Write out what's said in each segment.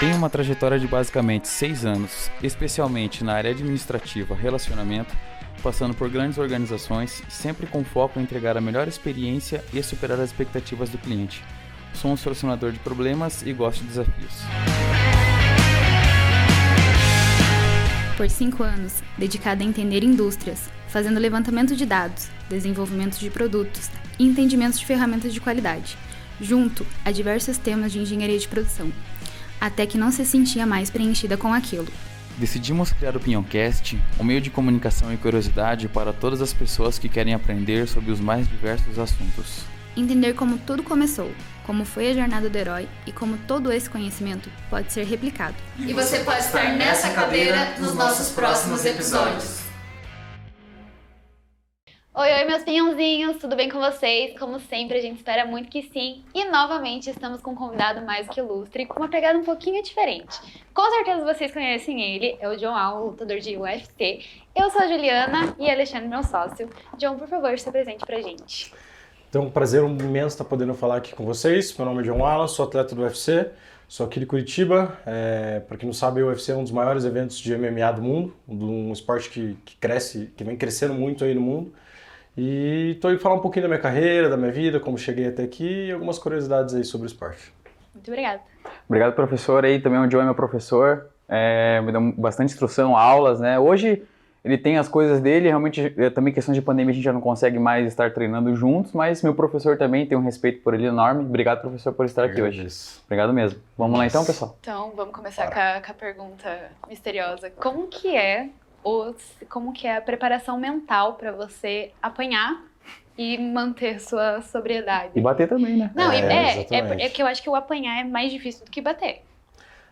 Tem uma trajetória de basicamente seis anos, especialmente na área administrativa, relacionamento, passando por grandes organizações, sempre com foco em entregar a melhor experiência e superar as expectativas do cliente. Sou um solucionador de problemas e gosto de desafios. Por cinco anos, dedicada a entender indústrias, fazendo levantamento de dados, desenvolvimento de produtos e entendimento de ferramentas de qualidade, junto a diversos temas de engenharia de produção até que não se sentia mais preenchida com aquilo. Decidimos criar o Pinhoncast, um meio de comunicação e curiosidade para todas as pessoas que querem aprender sobre os mais diversos assuntos. Entender como tudo começou, como foi a jornada do herói e como todo esse conhecimento pode ser replicado. E você pode estar nessa cadeira nos nossos próximos episódios. Oi, oi, meus pinhãozinhos, tudo bem com vocês? Como sempre, a gente espera muito que sim. E novamente estamos com um convidado mais que ilustre, com uma pegada um pouquinho diferente. Com certeza vocês conhecem ele, é o John Al, lutador de UFC. Eu sou a Juliana e Alexandre, meu sócio. John, por favor, se apresente pra gente. Então, um prazer imenso estar podendo falar aqui com vocês. Meu nome é John Alan, sou atleta do UFC, sou aqui de Curitiba. É, para quem não sabe, o UFC é um dos maiores eventos de MMA do mundo, um esporte que, que cresce, que vem crescendo muito aí no mundo. E estou aí falar um pouquinho da minha carreira, da minha vida, como cheguei até aqui e algumas curiosidades aí sobre o esporte. Muito obrigada. Obrigado, professor. Aí também o Joe é meu professor, é, me deu bastante instrução, aulas, né? Hoje ele tem as coisas dele, realmente é, também questão de pandemia a gente já não consegue mais estar treinando juntos, mas meu professor também tem um respeito por ele enorme. Obrigado, professor, por estar aqui hoje. Obrigado mesmo. Vamos Nossa. lá então, pessoal? Então, vamos começar com a, com a pergunta misteriosa. Como que é ou como que é a preparação mental para você apanhar e manter sua sobriedade. E bater também, né? Não, é, é, é, é, que eu acho que o apanhar é mais difícil do que bater.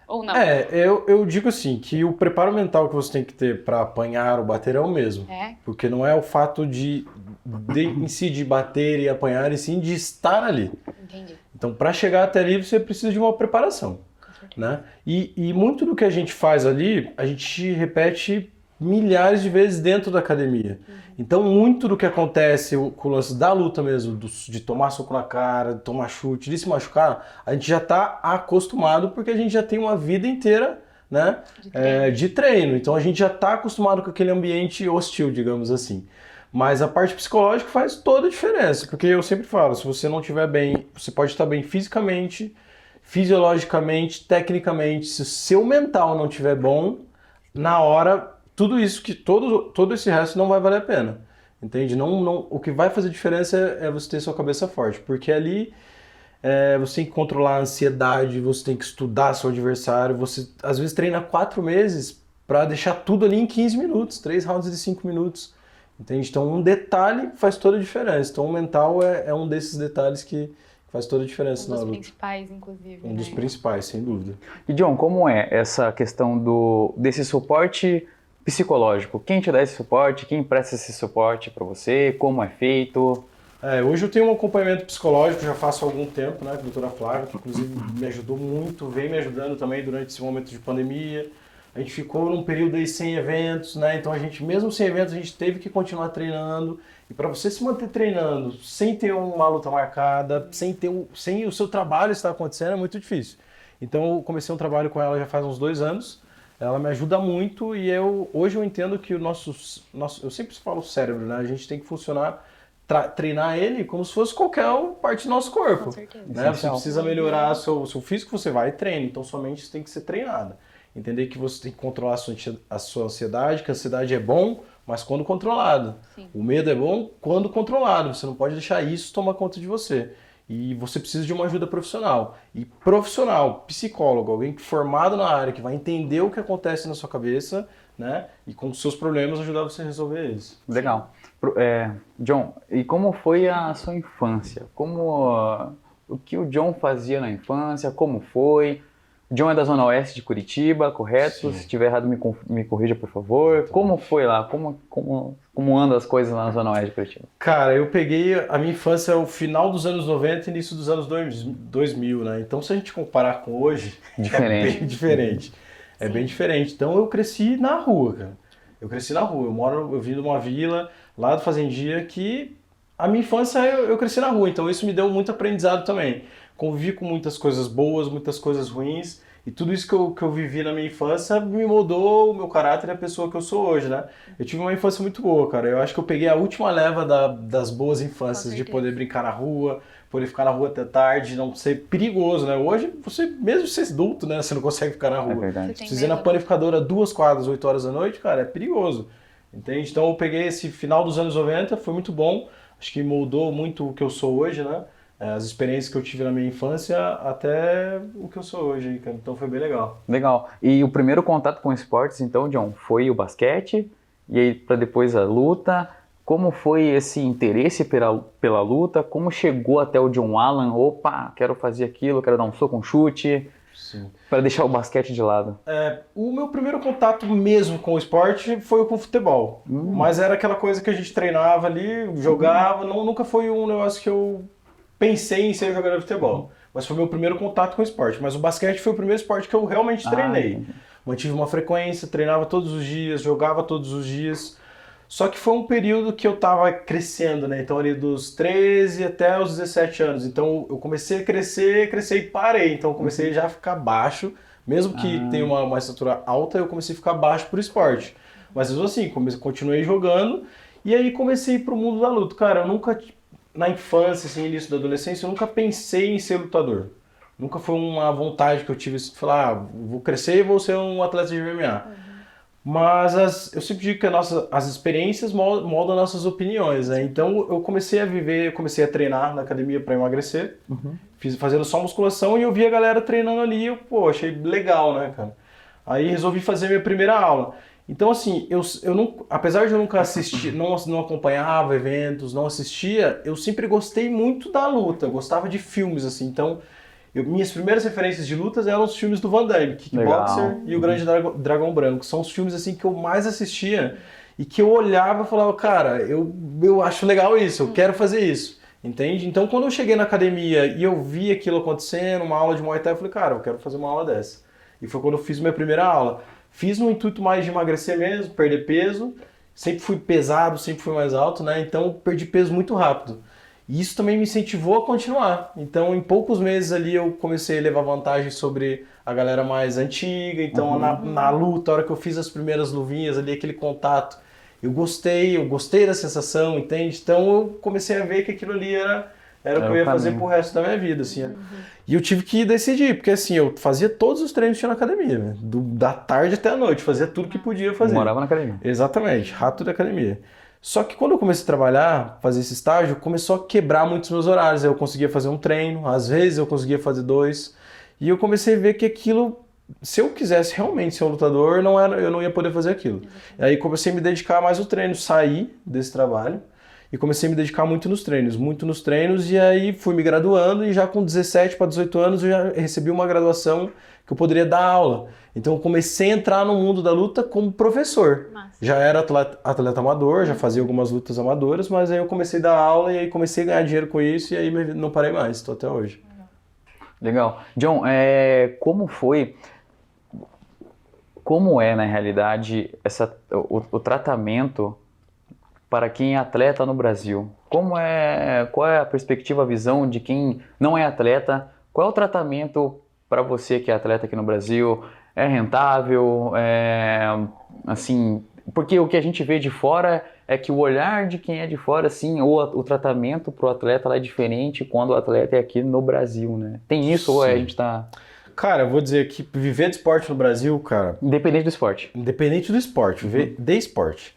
Ou não? É, eu, eu digo assim, que o preparo mental que você tem que ter para apanhar ou bater é o mesmo. É. Porque não é o fato de, de em si de bater e apanhar, e sim de estar ali. Entendi. Então, para chegar até ali, você precisa de uma preparação. Né? E, e muito do que a gente faz ali, a gente repete milhares de vezes dentro da academia. Uhum. Então, muito do que acontece com o lance da luta mesmo, de tomar soco na cara, de tomar chute, de se machucar, a gente já está acostumado porque a gente já tem uma vida inteira né, de, treino. É, de treino. Então, a gente já está acostumado com aquele ambiente hostil, digamos assim. Mas a parte psicológica faz toda a diferença, porque eu sempre falo, se você não estiver bem, você pode estar bem fisicamente, fisiologicamente, tecnicamente, se o seu mental não estiver bom, na hora tudo isso que todo, todo esse resto não vai valer a pena. Entende? Não, não, o que vai fazer diferença é, é você ter sua cabeça forte, porque ali é, você tem que controlar a ansiedade, você tem que estudar seu adversário, você às vezes treina quatro meses para deixar tudo ali em 15 minutos, três rounds de 5 minutos. Entende? Então um detalhe faz toda a diferença. Então o mental é, é um desses detalhes que faz toda a diferença um na luta. Um dos principais, inclusive. Um né? dos principais, sem dúvida. E John, como é essa questão do desse suporte psicológico. Quem te dá esse suporte? Quem presta esse suporte para você? Como é feito? É, hoje eu tenho um acompanhamento psicológico, já faço há algum tempo, né, com a doutora Flávia, que inclusive me ajudou muito, vem me ajudando também durante esse momento de pandemia. A gente ficou num período aí sem eventos, né? Então a gente, mesmo sem eventos, a gente teve que continuar treinando. E para você se manter treinando sem ter uma luta marcada, sem ter um, sem o seu trabalho estar acontecendo, é muito difícil. Então eu comecei um trabalho com ela já faz uns dois anos ela me ajuda muito e eu hoje eu entendo que o nosso, nosso eu sempre falo cérebro, né? A gente tem que funcionar treinar ele como se fosse qualquer parte do nosso corpo. Com certeza. Né? Você precisa melhorar seu, seu físico, você vai e treina. Então sua mente tem que ser treinada. Entender que você tem que controlar a sua, a sua ansiedade, que a ansiedade é bom, mas quando controlado. Sim. O medo é bom quando controlado. Você não pode deixar isso tomar conta de você. E você precisa de uma ajuda profissional. E profissional, psicólogo, alguém formado na área, que vai entender o que acontece na sua cabeça, né? E com os seus problemas ajudar você a resolver eles. Legal. É, John, e como foi a sua infância? Como uh, o que o John fazia na infância? Como foi? John é da Zona Oeste de Curitiba, correto? Sim. Se estiver errado, me, me corrija, por favor. Como foi lá? Como, como, como andam as coisas lá na Zona Oeste de Curitiba? Cara, eu peguei a minha infância o final dos anos 90 e início dos anos 2000, né? Então, se a gente comparar com hoje, diferente. é bem diferente. É bem diferente. Então, eu cresci na rua, cara. Eu cresci na rua. Eu moro, eu vim de uma vila lá do Fazendia que a minha infância eu, eu cresci na rua. Então, isso me deu muito aprendizado também convivi com muitas coisas boas, muitas coisas ruins, E tudo isso que eu, que eu vivi na minha infância me moldou o meu caráter e a pessoa que eu sou hoje, né? Eu tive uma infância muito boa, cara. Eu acho que eu peguei a última leva da, das boas infâncias, de poder brincar na rua, poder ficar na rua até tarde, não ser perigoso, né? Hoje, você, mesmo ser adulto, né? Você não consegue ficar na rua. É verdade. Se você ir na panificadora duas quadras, oito horas da noite, cara, é perigoso. Entende? Então eu peguei esse final dos anos 90, foi muito bom. Acho que moldou muito o que eu sou hoje, né? É, as experiências que eu tive na minha infância até o que eu sou hoje, cara. Então foi bem legal. Legal. E o primeiro contato com esportes, então, John, foi o basquete, e aí para depois a luta. Como foi esse interesse pela, pela luta? Como chegou até o John Allen? Opa, quero fazer aquilo, quero dar um soco, um chute. Para deixar o basquete de lado. É, o meu primeiro contato mesmo com o esporte foi com o futebol. Hum. Mas era aquela coisa que a gente treinava ali, jogava. Hum. Não, nunca foi um negócio que eu pensei em ser jogador de futebol. Mas foi meu primeiro contato com o esporte. Mas o basquete foi o primeiro esporte que eu realmente ah, treinei. Ah, Mantive uma frequência, treinava todos os dias, jogava todos os dias. Só que foi um período que eu estava crescendo, né? Então ali dos 13 até os 17 anos. Então eu comecei a crescer, crescer e parei. Então eu comecei já a ficar baixo. Mesmo que ah. tenha uma, uma estatura alta, eu comecei a ficar baixo por esporte. Mas mesmo assim, comecei, continuei jogando. E aí comecei pro mundo da luta. Cara, eu nunca na infância, assim, início da adolescência, eu nunca pensei em ser lutador. Nunca foi uma vontade que eu tive de falar, ah, vou crescer e vou ser um atleta de MMA. Uhum. Mas as, eu sempre digo que a nossa, as experiências moldam nossas opiniões, né? Então eu comecei a viver, comecei a treinar na academia para emagrecer, uhum. fiz, fazendo só musculação e eu vi a galera treinando ali e eu, pô, achei legal, né, cara? Aí resolvi fazer minha primeira aula. Então, assim, eu, eu não, apesar de eu nunca assistir, não, não acompanhava eventos, não assistia, eu sempre gostei muito da luta, gostava de filmes, assim. Então, eu, minhas primeiras referências de lutas eram os filmes do Van Damme, Kickboxer Legal. e o Grande Dragão, Dragão Branco. São os filmes, assim, que eu mais assistia e que eu olhava e falava, cara, eu, eu acho legal isso, eu quero fazer isso. Entende? Então, quando eu cheguei na academia e eu vi aquilo acontecendo, uma aula de Muay Thai, eu falei, cara, eu quero fazer uma aula dessa. E foi quando eu fiz minha primeira aula. Fiz no intuito mais de emagrecer mesmo, perder peso. Sempre fui pesado, sempre fui mais alto, né? Então perdi peso muito rápido. E isso também me incentivou a continuar. Então, em poucos meses ali, eu comecei a levar vantagem sobre a galera mais antiga. Então, uhum. na, na luta, a hora que eu fiz as primeiras luvinhas ali, aquele contato, eu gostei, eu gostei da sensação, entende? Então, eu comecei a ver que aquilo ali era, era, era o que eu ia fazer pro resto da minha vida, assim. Uhum. E eu tive que decidir, porque assim, eu fazia todos os treinos que tinha na academia, né? Do, da tarde até a noite, fazia tudo que podia fazer. Morava na academia. Exatamente, rato da academia. Só que quando eu comecei a trabalhar, fazer esse estágio, começou a quebrar muitos meus horários. Eu conseguia fazer um treino, às vezes eu conseguia fazer dois. E eu comecei a ver que aquilo, se eu quisesse realmente ser um lutador, não era, eu não ia poder fazer aquilo. E aí comecei a me dedicar mais ao treino, sair desse trabalho e comecei a me dedicar muito nos treinos, muito nos treinos, e aí fui me graduando e já com 17 para 18 anos eu já recebi uma graduação que eu poderia dar aula. Então eu comecei a entrar no mundo da luta como professor. Massa. Já era atleta, atleta amador, já fazia algumas lutas amadoras, mas aí eu comecei a dar aula e aí comecei a ganhar dinheiro com isso e aí não parei mais, estou até hoje. Legal. John, é, como foi como é na realidade essa, o, o tratamento para quem é atleta no Brasil? Como é, qual é a perspectiva, a visão de quem não é atleta? Qual é o tratamento para você que é atleta aqui no Brasil? É rentável? É, assim, porque o que a gente vê de fora é que o olhar de quem é de fora, sim, ou o tratamento para o atleta é diferente quando o atleta é aqui no Brasil, né? Tem isso sim. ou é, a gente está Cara, eu vou dizer que viver de esporte no Brasil, cara. Independente do esporte. Independente do esporte, viver uhum. de esporte.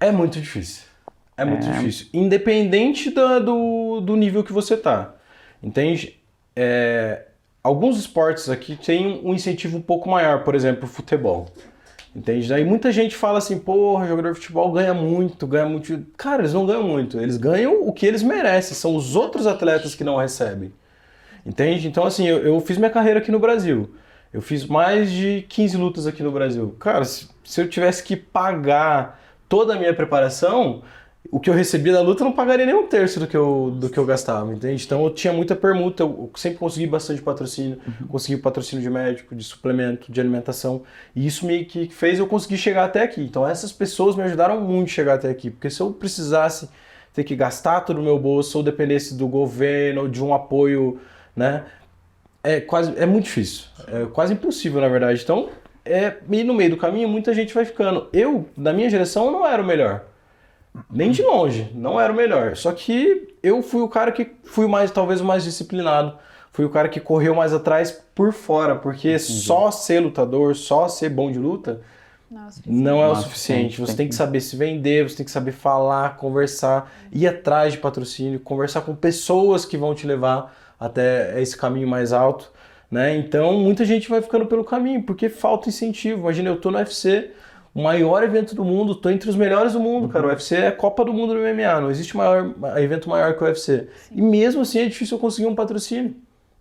É muito difícil. É muito é. difícil. Independente do, do, do, nível que você tá. Entende? É, alguns esportes aqui têm um incentivo um pouco maior, por exemplo, o futebol. Entende? Daí muita gente fala assim, porra, jogador de futebol ganha muito, ganha muito. Cara, eles não ganham muito. Eles ganham o que eles merecem. São os outros atletas que não recebem. Entende? Então, assim, eu, eu fiz minha carreira aqui no Brasil. Eu fiz mais de 15 lutas aqui no Brasil. Cara, se, se eu tivesse que pagar toda a minha preparação, o que eu recebia da luta não pagaria nem um terço do que eu, do que eu gastava, entende? Então eu tinha muita permuta, eu sempre consegui bastante patrocínio, uhum. consegui patrocínio de médico, de suplemento, de alimentação, e isso me que fez eu conseguir chegar até aqui. Então essas pessoas me ajudaram muito a chegar até aqui, porque se eu precisasse ter que gastar todo o meu bolso ou dependesse do governo ou de um apoio, né? é quase é muito difícil. É quase impossível, na verdade. Então, é, e no meio do caminho, muita gente vai ficando. Eu, na minha geração, não era o melhor. Nem de longe, não era o melhor. Só que eu fui o cara que fui mais, talvez o mais disciplinado. Fui o cara que correu mais atrás por fora, porque só ser lutador, só ser bom de luta, Não é o suficiente. não é o suficiente. Você tem que- saber se vender, você tem que saber falar, conversar, ir atrás de patrocínio, conversar com pessoas que vão te levar até esse caminho mais alto, né? Então, muita gente vai ficando pelo caminho, porque falta incentivo. Imagina, eu tô no UFC, o maior evento do mundo, tô entre os melhores do mundo, cara. O UFC é a Copa do Mundo do MMA, não existe maior, evento maior que o UFC. E mesmo assim é difícil eu conseguir um patrocínio.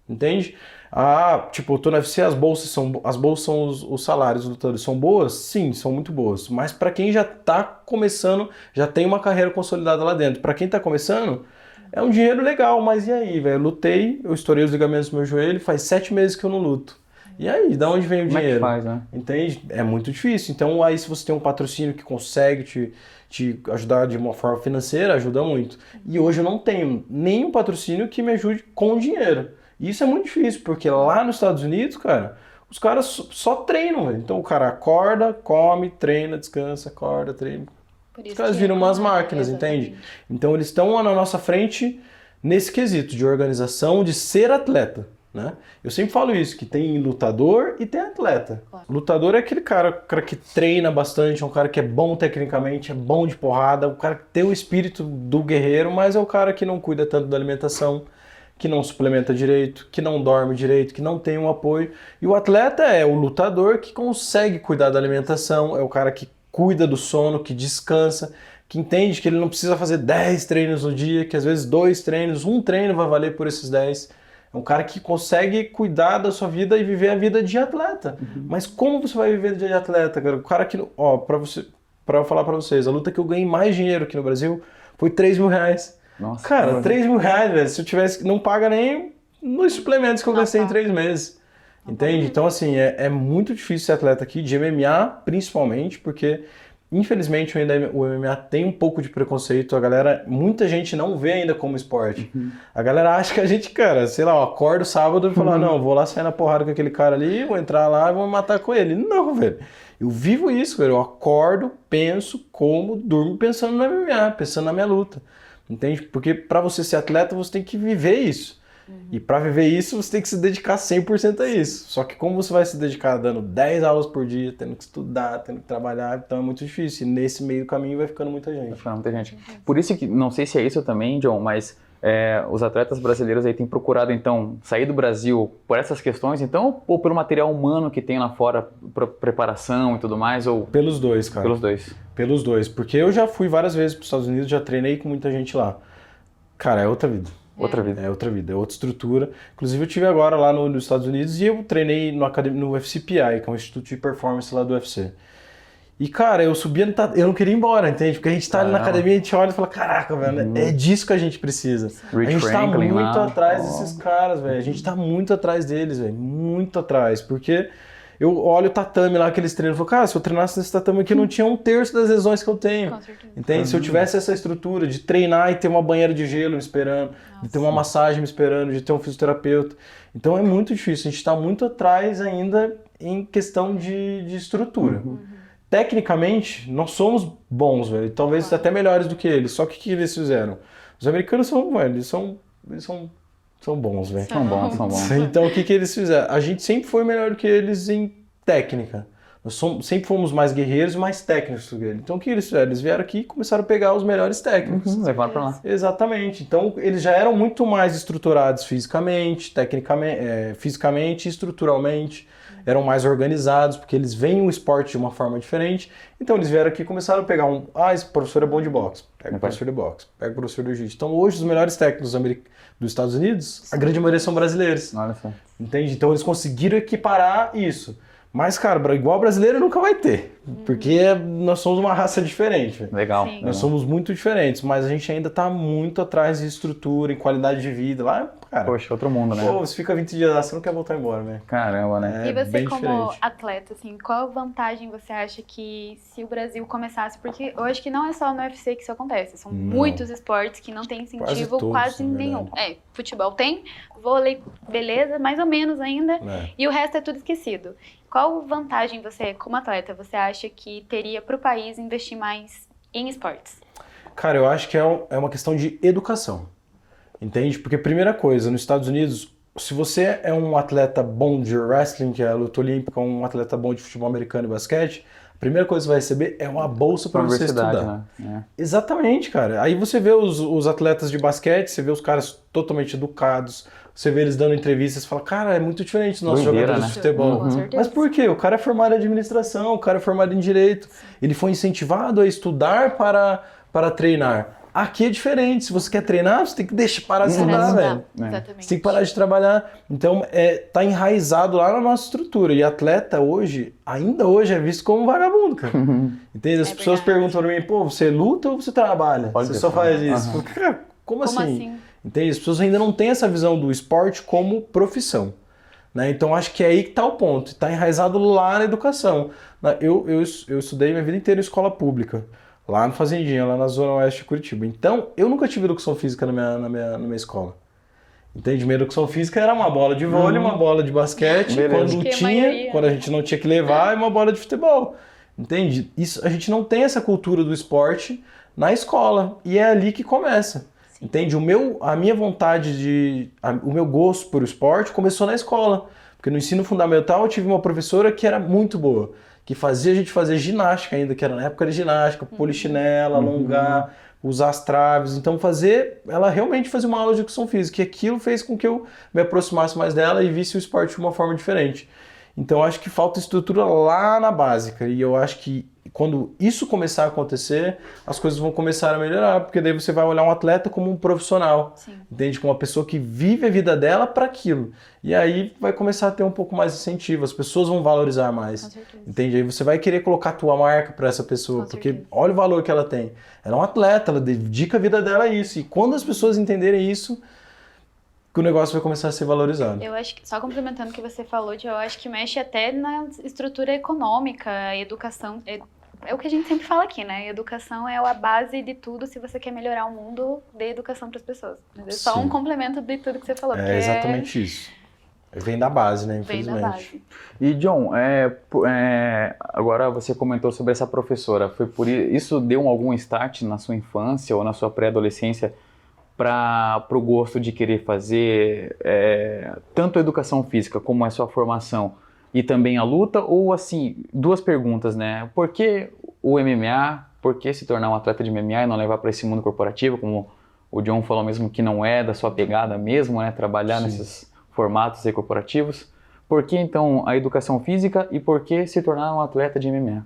Entende? Ah, tipo, eu tô no UFC, as bolsas são as bolsas são os, os salários dos lutadores são boas? Sim, são muito boas. Mas pra quem já tá começando, já tem uma carreira consolidada lá dentro. Pra quem tá começando, é um dinheiro legal, mas e aí, velho? Eu lutei, eu estourei os ligamentos do meu joelho, faz sete meses que eu não luto. E aí, da onde vem o Como é que dinheiro? faz, né? Entende? É muito difícil. Então, aí, se você tem um patrocínio que consegue te, te ajudar de uma forma financeira, ajuda muito. E hoje eu não tenho nenhum patrocínio que me ajude com dinheiro. E isso é muito difícil, porque lá nos Estados Unidos, cara, os caras só treinam, velho. Então, o cara acorda, come, treina, descansa, acorda, treina. Por isso Os caras que viram é umas uma- máquinas, entende? Então, eles estão na nossa frente nesse quesito de organização, de ser atleta. Né? Eu sempre falo isso, que tem lutador e tem atleta. Claro. Lutador é aquele cara, cara que treina bastante, é um cara que é bom tecnicamente, é bom de porrada, o cara que tem o espírito do guerreiro, mas é o cara que não cuida tanto da alimentação, que não suplementa direito, que não dorme direito, que não tem um apoio. E o atleta é o lutador que consegue cuidar da alimentação, é o cara que cuida do sono, que descansa, que entende que ele não precisa fazer 10 treinos no dia, que às vezes dois treinos, um treino vai valer por esses 10. É um cara que consegue cuidar da sua vida e viver a vida de atleta. Mas como você vai viver de atleta, cara? O cara que, ó, pra você, para eu falar pra vocês, a luta que eu ganhei mais dinheiro aqui no Brasil foi 3 mil reais. Nossa. Cara, 3 mil reais, velho. Se eu tivesse. Não paga nem nos suplementos que eu Não gastei em paga. 3 meses. Entende? Então, assim, é, é muito difícil ser atleta aqui, de MMA principalmente, porque infelizmente ainda o MMA tem um pouco de preconceito. A galera, muita gente não vê ainda como esporte. A galera acha que a gente, cara, sei lá, eu acordo sábado e falo, não, vou lá sair na porrada com aquele cara ali, vou entrar lá e vou me matar com ele. Não, velho. Eu vivo isso, velho. Eu acordo, penso, como, durmo pensando no MMA, pensando na minha luta. Entende? Porque para você ser atleta, você tem que viver isso. E para viver isso, você tem que se dedicar 100% a isso. Só que como você vai se dedicar dando 10 aulas por dia, tendo que estudar, tendo que trabalhar, então é muito difícil. E nesse meio do caminho vai ficando muita Vai gente. ficar muita gente. Por isso que, não sei se é isso também, John, mas é, os atletas brasileiros aí têm procurado, então, sair do Brasil por essas questões, então, ou pelo material humano que tem lá fora, pra preparação e tudo mais, ou Pelos dois, cara. pelos dois? Pelos dois. Porque eu já fui várias vezes para os Estados Unidos, já treinei com muita gente lá. Cara, é outra vida. Outra vida. É outra vida, é outra estrutura. Inclusive, eu tive agora lá no- nos Estados Unidos e eu treinei no, no UFCPI, que é um instituto de performance lá do UFC. E, cara, eu subia Eu não queria ir embora, entende? Porque a gente tá ali na academia, a gente olha e fala: caraca, velho, é disso que a gente precisa. Rich a gente tá Franklin muito lá. atrás Ó. desses caras, velho. A gente tá muito atrás deles, velho. Muito atrás. Porque eu olho o tatame lá que eles treinam e falo, cara, se eu treinasse nesse tatame aqui, eu não tinha um terço das lesões que eu tenho. Com certeza. Entende? Se eu tivesse essa estrutura de treinar e ter uma banheira de gelo me esperando, de ter uma massagem me esperando, de ter um fisioterapeuta. Então é muito difícil. A gente está muito atrás ainda em questão de, de estrutura. Tecnicamente, nós somos bons, velho. Talvez até melhores do que eles. Só que o que eles fizeram? Os americanos são, velho, eles são, eles são, são bons, velho. São bons, são bons. Então o que, que eles fizeram? A gente sempre foi melhor do que eles em técnica. Nós somos- sempre fomos mais guerreiros e mais técnicos do que eles. Então o que eles fizeram? Eles vieram aqui e começaram a pegar os melhores técnicos. Uhum, levaram pra lá. Exatamente. Então eles já eram muito mais estruturados fisicamente, tecnicamente, é, fisicamente e estruturalmente. Eram mais organizados, porque eles veem o esporte de uma forma diferente. Então eles vieram aqui e começaram a pegar um. Ah, esse professor é bom de boxe. Pega o Vai. professor de boxe. Pega o professor de jiu-jitsu. Então hoje os melhores técnicos dos Estados Unidos, a grande maioria são brasileiros. Olha só. Entende? Então eles conseguiram equiparar isso. Mas, cara, igual brasileiro nunca vai ter. Porque nós somos uma raça diferente. Legal. Sim. Nós somos muito diferentes, mas a gente ainda tá muito atrás de estrutura, em qualidade de vida. Lá, cara, Poxa, outro mundo, né? pô, você fica 20 dias lá, você não quer voltar embora, né? Caramba, né? É e você, bem como diferente. atleta, assim, qual vantagem você acha que se o Brasil começasse? Porque eu acho que não é só no UFC que isso acontece. São Não. muitos esportes que não tem incentivo todos, quase nenhum. verdade. É, futebol tem, vôlei, beleza, mais ou menos ainda. É. E o resto é tudo esquecido. Qual vantagem você, como atleta, você acha que teria para o país investir mais em esportes? Cara, eu acho que é, um- é uma questão de educação. Entende? Porque, primeira coisa, nos Estados Unidos, se você é um atleta bom de wrestling, que é a luta olímpica, um atleta bom de futebol americano e basquete, a primeira coisa que você vai receber é uma bolsa para você estudar. né? Exatamente, cara. Aí você vê os, os atletas de basquete, você vê os caras totalmente educados, você vê eles dando entrevistas, você fala, cara, é muito diferente dos nossos jogadores né? de futebol. Certeza. Mas por quê? O cara é formado em administração, o cara é formado em direito. Ele foi incentivado a estudar para, para treinar. Aqui é diferente. Se você quer treinar, você tem que deixar parar de Para estudar, estudar, velho. É. Exatamente. Você tem que parar de trabalhar. Então, é, tá enraizado lá na nossa estrutura. E atleta hoje, ainda hoje, é visto como um vagabundo, cara. Entende? As É pessoas verdade. perguntam pra mim, pô, você luta ou você trabalha? Olha você só faz isso. Aham. Cara, como, Como assim? assim? Entende? As pessoas ainda não têm essa visão do esporte como profissão. Né? Então acho que é aí que está o ponto. Está enraizado lá na educação. Eu, eu, eu estudei minha vida inteira em escola pública, lá no Fazendinha, lá na zona oeste de Curitiba. Então eu nunca tive educação física na minha, na minha, na minha escola. Entende? Minha educação física era uma bola de vôlei, uma bola de basquete, Beleza. quando que a tinha, maioria. quando a gente não tinha que levar, e uma bola de futebol. Entende? Isso, a gente não tem essa cultura do esporte na escola. E é ali que começa. Entende? O meu, a minha vontade de. a- o meu gosto por esporte começou na escola. Porque no ensino fundamental eu tive uma professora que era muito boa. Que fazia a gente fazer ginástica ainda, que era na época de ginástica, polichinela, alongar, usar as traves. Então fazer. Ela realmente fazia uma aula de educação física. E aquilo fez com que eu me aproximasse mais dela e visse o esporte de uma forma diferente. Então acho que falta estrutura lá na básica. E eu acho que quando isso começar a acontecer, as coisas vão começar a melhorar, porque daí você vai olhar um atleta como um profissional, Sim. entende? Como uma pessoa que vive a vida dela para aquilo. E aí vai começar a ter um pouco mais de incentivo, as pessoas vão valorizar mais. Entende? Aí você vai querer colocar a tua marca para essa pessoa, Com porque certeza. olha o valor que ela tem. Ela é um atleta, ela dedica a vida dela a isso. E quando as pessoas entenderem isso, que o negócio vai começar a ser valorizado. Eu acho que, só complementando o que você falou, eu acho que mexe até na estrutura econômica, educação. É, é o que a gente sempre fala aqui, né? Educação é a base de tudo se você quer melhorar o mundo, dê educação para as pessoas. É só Sim. um complemento de tudo que você falou. porque É exatamente isso. Vem da base, né? Vem da Infelizmente. base. E John, é, é, agora você comentou sobre essa professora. Foi por isso deu algum start na sua infância ou na sua pré-adolescência para o gosto de querer fazer é, tanto a educação física como a sua formação e também a luta? Ou assim, duas perguntas, né? Por que o MMA? Por que se tornar um atleta de MMA e não levar para esse mundo corporativo, como o John falou mesmo que não é da sua pegada mesmo, né? Trabalhar Sim. nesses formatos aí corporativos. Por que então a educação física e por que se tornar um atleta de MMA?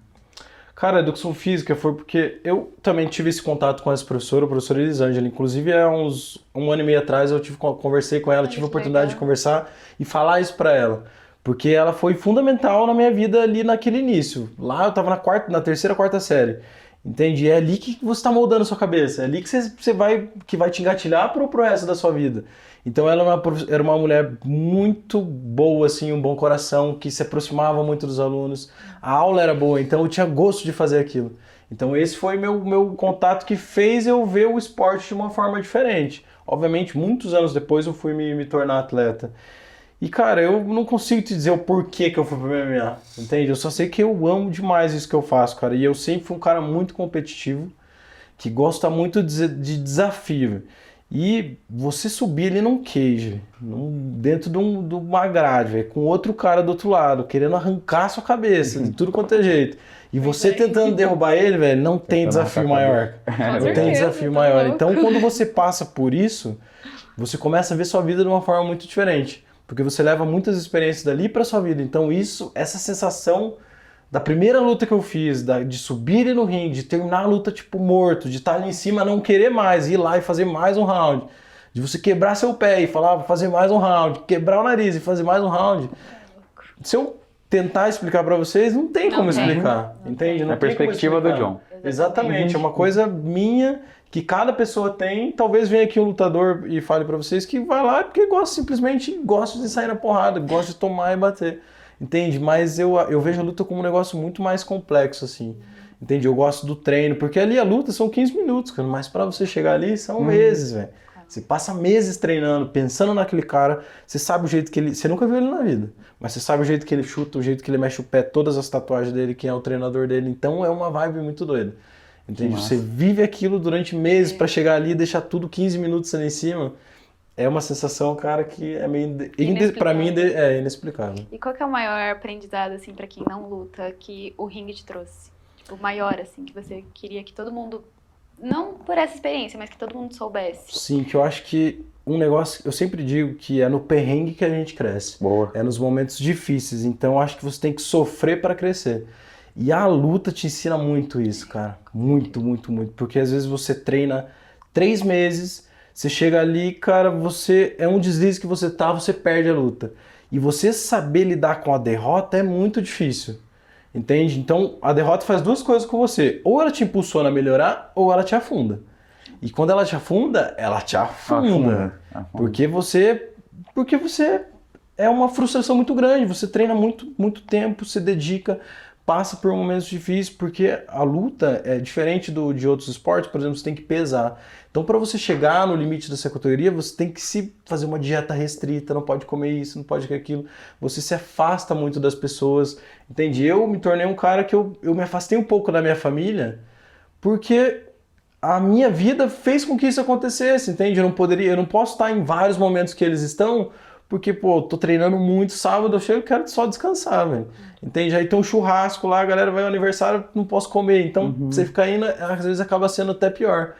Cara, a educação física foi porque eu também tive esse contato com essa professora, a professora Elisângela. Inclusive, há uns um ano e meio atrás eu tive, conversei com ela, Olha tive a oportunidade de conversar e falar isso pra ela. Porque ela foi fundamental na minha vida ali naquele início. Lá eu tava na quarta, na terceira, quarta série. Entende? É ali que você está moldando a sua cabeça. É ali que você, você vai que vai te engatilhar pro, pro resto da sua vida. Então ela era uma, prof- era uma mulher muito boa, assim, um bom coração, que se aproximava muito dos alunos. A aula era boa, então eu tinha gosto de fazer aquilo. Então esse foi meu, meu contato que fez eu ver o esporte de uma forma diferente. Obviamente, muitos anos depois eu fui me, me tornar atleta. E, cara, eu não consigo te dizer o porquê que eu fui pro MMA, entende? Eu só sei que eu amo demais isso que eu faço, cara. E eu sempre fui um cara muito competitivo, que gosta muito de, de desafio. E você subir ali num cage, num- dentro de, um, de uma grade, velho, com outro cara do outro lado, querendo arrancar a sua cabeça, de tudo quanto é jeito. E você tentando derrubar ele, velho, não tem desafio maior. Não tem desafio tá maior. Então, quando você passa por isso, você começa a ver sua vida de uma forma muito diferente. Porque você leva muitas experiências dali para sua vida. Então, isso, essa sensação da primeira luta que eu fiz, da- de subir no ringue, de terminar a luta tipo morto, de estar ali em cima, não querer mais, ir lá e fazer mais um round, de você quebrar seu pé e falar, "Ah, vou fazer mais um round, quebrar o nariz e fazer mais um round. Se eu tentar explicar para vocês, não tem Não como tem. explicar, entende? Não A tem como perspectiva do. John. Exatamente, é uma coisa minha que cada pessoa tem. Talvez venha aqui um lutador e fale pra vocês que vai lá porque gosta simplesmente gosta de sair na porrada, gosta de tomar e bater. Entende? Mas eu, eu vejo a luta como um negócio muito mais complexo assim. Entende? Eu gosto do treino, porque ali a luta são 15 minutos, cara, mas pra você chegar ali são meses, velho. Você passa meses treinando, pensando naquele cara, você sabe o jeito que ele. Você nunca viu ele na vida, mas você sabe o jeito que ele chuta, o jeito que ele mexe o pé, todas as tatuagens dele, quem é o treinador dele. Então é uma vibe muito doida. Entende? Você vive aquilo durante meses pra chegar ali e deixar tudo 15 minutos ali em cima. É uma sensação, cara, que é meio. Pra mim é inexplicável. E qual que é o maior aprendizado, assim, pra quem não luta, que o ringue te trouxe? Tipo, o maior, assim, que você queria que todo mundo, não por essa experiência, mas que todo mundo soubesse. Sim, que eu acho que um negócio. Eu sempre digo que é no perrengue que a gente cresce. Boa. É nos momentos difíceis. Então eu acho que você tem que sofrer para crescer. E a luta te ensina muito isso, cara. Muito, muito, muito. Porque às vezes você treina três meses, você chega ali, cara, você. É um deslize que você tá, você perde a luta. E você saber lidar com a derrota é muito difícil. Entende? Então a derrota faz duas coisas com você. Ou ela te impulsiona a melhorar, ou ela te afunda. E quando ela te afunda, ela te afunda. Afunda. Afunda. Porque você. Porque você é uma frustração muito grande. Você treina muito, muito tempo, se dedica, passa por momentos difíceis, porque a luta é diferente do, de outros esportes, por exemplo, você tem que pesar. Então, para você chegar no limite dessa categoria, você tem que se fazer uma dieta restrita, não pode comer isso, não pode comer aquilo. Você se afasta muito das pessoas. Entende? Eu me tornei um cara que eu, eu me afastei um pouco da minha família, porque a minha vida fez com que isso acontecesse, entende? Eu não poderia, eu não posso estar em vários momentos que eles estão, porque, pô, tô treinando muito, sábado eu chego e quero só descansar, velho. Entende? Aí tem um churrasco lá, a galera vai ao aniversário, não posso comer. Então, você fica indo, às vezes acaba sendo até pior.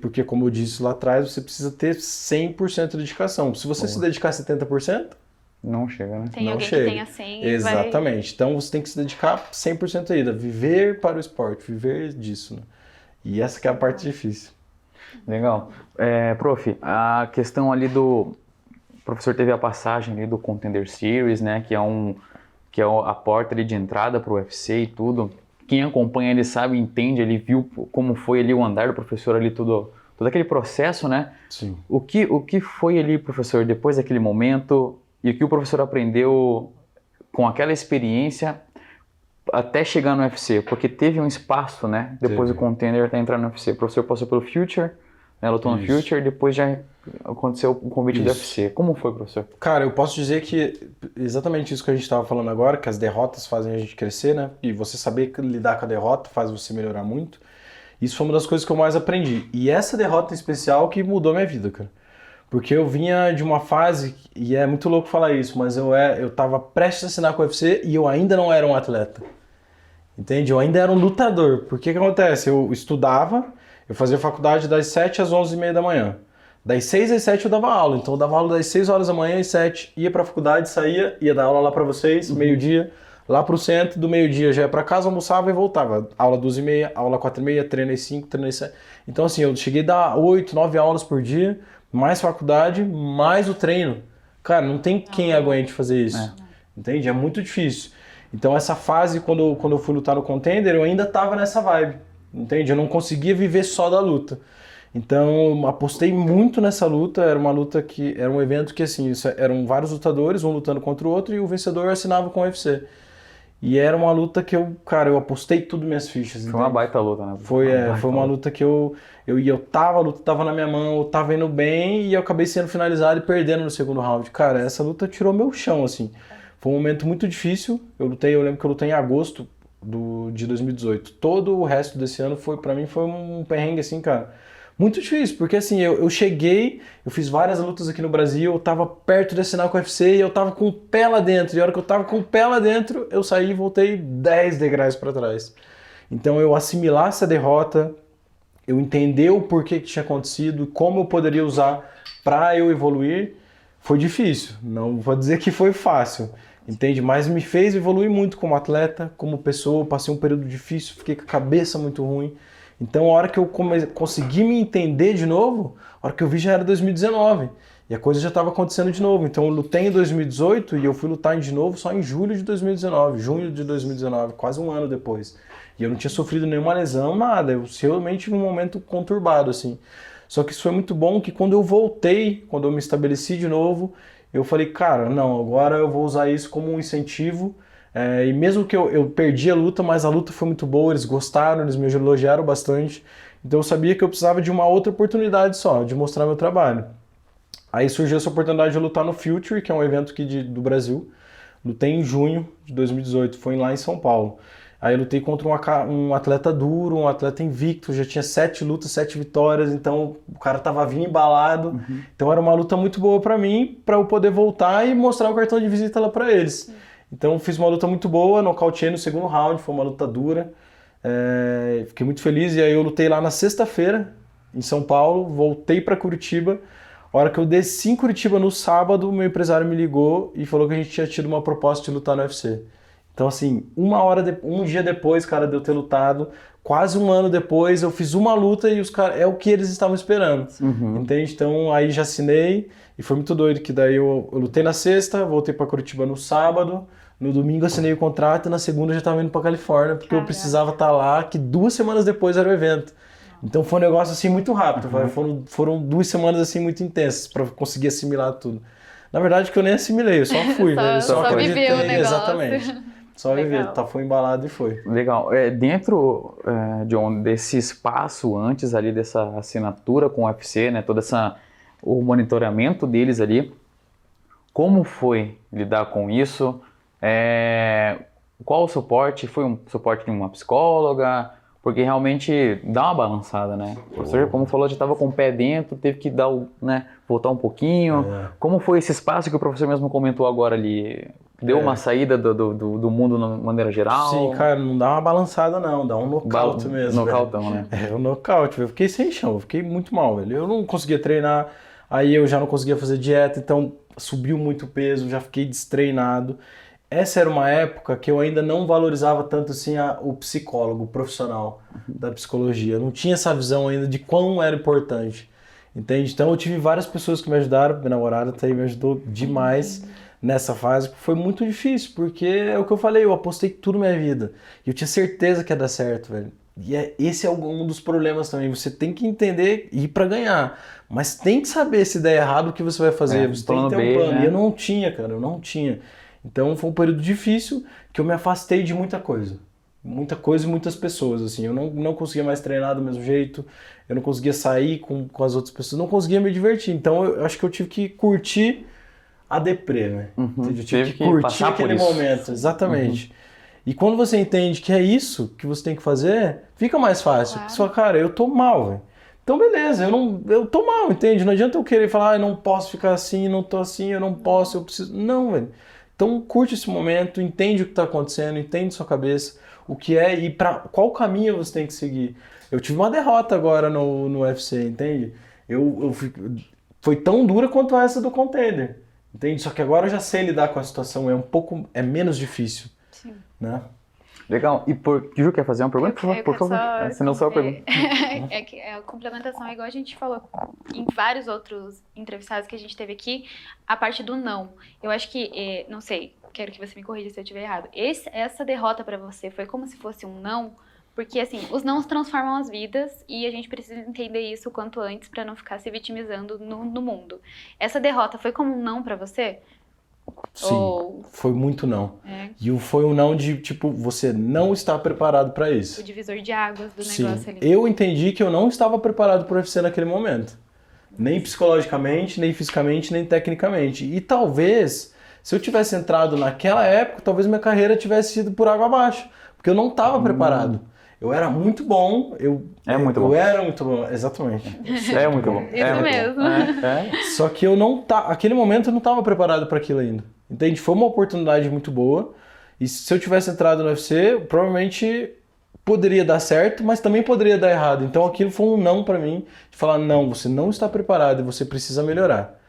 Porque, como eu disse lá atrás, você precisa ter 100% de dedicação. Se você se dedicar 70%, Não chega, né? Tem Não alguém chega. que tenha 100 e vai... Exatamente. Então você tem que se dedicar 100% ainda, viver para o esporte, viver disso. Né? E essa que é a parte difícil. Legal. É, prof, a questão ali do. O professor teve a passagem ali do Contender Series, né? Que é, um, que é a porta ali de entrada para o UFC e tudo. Quem acompanha ele sabe, entende, ele viu como foi ali o andar do professor ali, tudo, todo aquele processo, né? Sim. O que, o que foi ali, professor, depois daquele momento e o que o professor aprendeu com aquela experiência até chegar no UFC? Porque teve um espaço, né? Depois Teve. do contender até entrar no UFC. O professor passou pelo Future, né? Lutou no. Future, depois já aconteceu o convite do Isso. UFC. Como foi, professor? Cara, eu posso dizer que exatamente isso que a gente estava falando agora, que as derrotas fazem a gente crescer, né? E você saber que lidar com a derrota faz você melhorar muito. Isso foi uma das coisas que eu mais aprendi. E essa derrota em especial que mudou minha vida, cara. Porque eu vinha de uma fase, e é muito louco falar isso, mas eu, é, eu tava prestes a assinar com o UFC e eu ainda não era um atleta. Entende? Eu ainda era um lutador. Porque o que acontece? Eu estudava, eu fazia faculdade das 7 às 11 e meia da manhã. Das 6 às 7 eu dava aula. Então eu dava aula das 6 horas da manhã às 7, ia pra faculdade, saía, ia dar aula lá pra vocês, meio-dia, lá pro centro, do meio-dia já ia pra casa, almoçava e voltava. Aula 12 e meia, aula 4 e meia, treino às 5, treino às 7. Então assim, eu cheguei a dar 8, 9 aulas por dia, mais faculdade, mais o treino. Cara, não tem quem aguente fazer isso. Entende? É muito difícil. Então essa fase, quando, quando eu fui lutar no Contender, eu ainda tava nessa vibe. Entende? Eu não conseguia viver só da luta. Então apostei muito nessa luta. Era uma luta que. Era um evento que assim, isso- eram vários lutadores, um lutando contra o outro, e o vencedor assinava com o UFC. E era uma luta que eu, cara, eu apostei tudo minhas fichas. Foi uma entende? baita luta, né? Foi, é, baita foi uma luta que eu, eu ia, eu tava, a luta tava na minha mão, eu tava indo bem e eu acabei sendo finalizado e perdendo no segundo round. Cara, essa luta tirou meu chão, assim. Foi um momento muito difícil. Eu lutei, eu lembro que eu lutei em agosto do, de 2018. Todo o resto desse ano foi, para mim, foi um perrengue, assim, cara. Muito difícil, porque assim, eu, eu cheguei, eu fiz várias lutas aqui no Brasil, eu tava perto de assinar com o UFC e eu tava com o pé lá dentro. E a hora que eu tava com o pé lá dentro, eu saí e voltei 10 degraus para trás. Então eu assimilar essa derrota, eu entender o porquê que tinha acontecido, como eu poderia usar para eu evoluir, foi difícil. Não vou dizer que foi fácil, entende? Mas me fez evoluir muito como atleta, como pessoa. Passei um período difícil, fiquei com a cabeça muito ruim. Então, a hora que eu come- consegui me entender de novo, a hora que eu vi já era 2019. E a coisa já estava acontecendo de novo. Então eu lutei em 2018 e eu fui lutar de novo só em julho de 2019, junho de 2019, quase um ano depois. E eu não tinha sofrido nenhuma lesão, nada. Eu realmente num momento conturbado, assim. Só que isso foi muito bom que quando eu voltei, quando eu me estabeleci de novo, eu falei, cara, não, agora eu vou usar isso como um incentivo. É, e mesmo que eu, eu perdi a luta, mas a luta foi muito boa, eles gostaram, eles me elogiaram bastante. Então eu sabia que eu precisava de uma outra oportunidade só, de mostrar meu trabalho. Aí surgiu essa oportunidade de lutar no Future, que é um evento aqui de, do Brasil. Lutei em junho de 2018, foi lá em São Paulo. Aí eu lutei contra um, um, atleta duro, um atleta invicto, já tinha sete lutas, sete vitórias, então o cara tava vindo embalado. Uhum. Então era uma luta muito boa para mim, para eu poder voltar e mostrar o cartão de visita lá para eles. Uhum. Então fiz uma luta muito boa, nocauteei no segundo round, foi uma luta dura. É, fiquei muito feliz e aí eu lutei lá na sexta-feira em São Paulo, voltei para Curitiba. A hora que eu desci em Curitiba no sábado, meu empresário me ligou e falou que a gente tinha tido uma proposta de lutar no UFC. Então, assim, uma hora, de, um dia depois, cara, de eu ter lutado, quase um ano depois, eu fiz uma luta e os caras, é o que eles estavam esperando. Uhum. Entende? Então, aí já assinei e foi muito doido, que daí eu, eu lutei na sexta, voltei para Curitiba no sábado, no domingo assinei o contrato e na segunda eu já estava indo para Califórnia, porque Caramba. eu precisava estar tá lá, que duas semanas depois era o evento. Então foi um negócio assim muito rápido, uhum. foram, foram duas semanas assim muito intensas para conseguir assimilar tudo. Na verdade que eu nem assimilei, eu só fui, só, velho, só, só o negócio. Exatamente. Só viver, tá, foi embalado e foi. Legal. É, dentro, é, John, desse espaço antes ali dessa assinatura com o UFC, né, todo essa, o monitoramento deles ali, como foi lidar com isso? É, qual o suporte? Foi um suporte de uma psicóloga? Porque realmente dá uma balançada, né? O professor, como falou, já estava com o pé dentro, teve que dar o, né, voltar um pouquinho. É. Como foi esse espaço que o professor mesmo comentou agora ali? Deu é. uma saída do, do, do mundo de maneira geral? Sim, cara, não dá uma balançada não, dá um nocaute ba mesmo. Nocautão, né? É, um nocaute, eu fiquei sem chão, eu fiquei muito mal, velho. Eu não conseguia treinar, aí eu já não conseguia fazer dieta, então subiu muito peso, já fiquei destreinado. Essa era uma época que eu ainda não valorizava tanto assim a, o psicólogo, o profissional da psicologia. Eu não tinha essa visão ainda de quão era importante, entende? Então eu tive várias pessoas que me ajudaram, minha namorada até me ajudou demais. Nessa fase foi muito difícil, porque é o que eu falei, eu apostei tudo na minha vida. E eu tinha certeza que ia dar certo, velho. E é, esse é um dos problemas também. Você tem que entender e ir para ganhar. Mas tem que saber se der errado o que você vai fazer. É, você tem que ter um plano. Né? E eu não tinha, cara, eu não tinha. Então foi um período difícil que eu me afastei de muita coisa. Muita coisa e muitas pessoas, assim. Eu não, não conseguia mais treinar do mesmo jeito, eu não conseguia sair com, com as outras pessoas, não conseguia me divertir. Então eu, eu acho que eu tive que curtir a deprê, né? Uhum, eu tive que, que curtir aquele momento, exatamente. Uhum. E quando você entende que é isso que você tem que fazer, fica mais fácil. Claro. Você fala, cara, eu tô mal, velho. Então beleza, eu não, eu tô mal, entende? Não adianta eu querer falar, ah, eu não posso ficar assim, não tô assim, eu não posso, eu preciso. Não, velho. Então curte esse momento, entende o que está acontecendo, entende sua cabeça, o que é e para qual caminho você tem que seguir. Eu tive uma derrota agora no, no UFC, entende? Eu, eu fui, foi tão dura quanto essa do contender. Entende? Só que agora eu já sei lidar com a situação, é um pouco, é menos difícil. Sim. Né? Legal. E por. Ju quer fazer uma pergunta? Por, favor, por favor. Só, Senão só a pergunta. é que a complementação é igual a gente falou em vários outros entrevistados que a gente teve aqui, a parte do não. Eu acho que, é, não sei, quero que você me corrija se eu estiver errado. Esse, essa derrota para você foi como se fosse um não porque, assim, os não transformam as vidas e a gente precisa entender isso o quanto antes para não ficar se vitimizando no, no, mundo. Essa derrota foi como um não para você? Sim, Ou... foi muito não. É. E foi um não de, tipo, você não está preparado para isso. O divisor de águas do Sim. negócio ali. Eu entendi que eu não estava preparado para o UFC naquele momento. Nem psicologicamente, nem fisicamente, nem tecnicamente. E talvez, se eu tivesse entrado naquela época, talvez minha carreira tivesse ido por água abaixo. Porque eu não estava hum. preparado. Eu era muito bom. Eu, é muito eu, bom. Eu era muito bom, exatamente. É muito bom. Isso é mesmo. É. É. Só que eu não tá, aquele momento eu não estava preparado para aquilo ainda. Entende? Foi uma oportunidade muito boa. E se eu tivesse entrado no UFC, provavelmente poderia dar certo, mas também poderia dar errado. Então aquilo foi um não para mim, de falar não, você não está preparado e você precisa melhorar.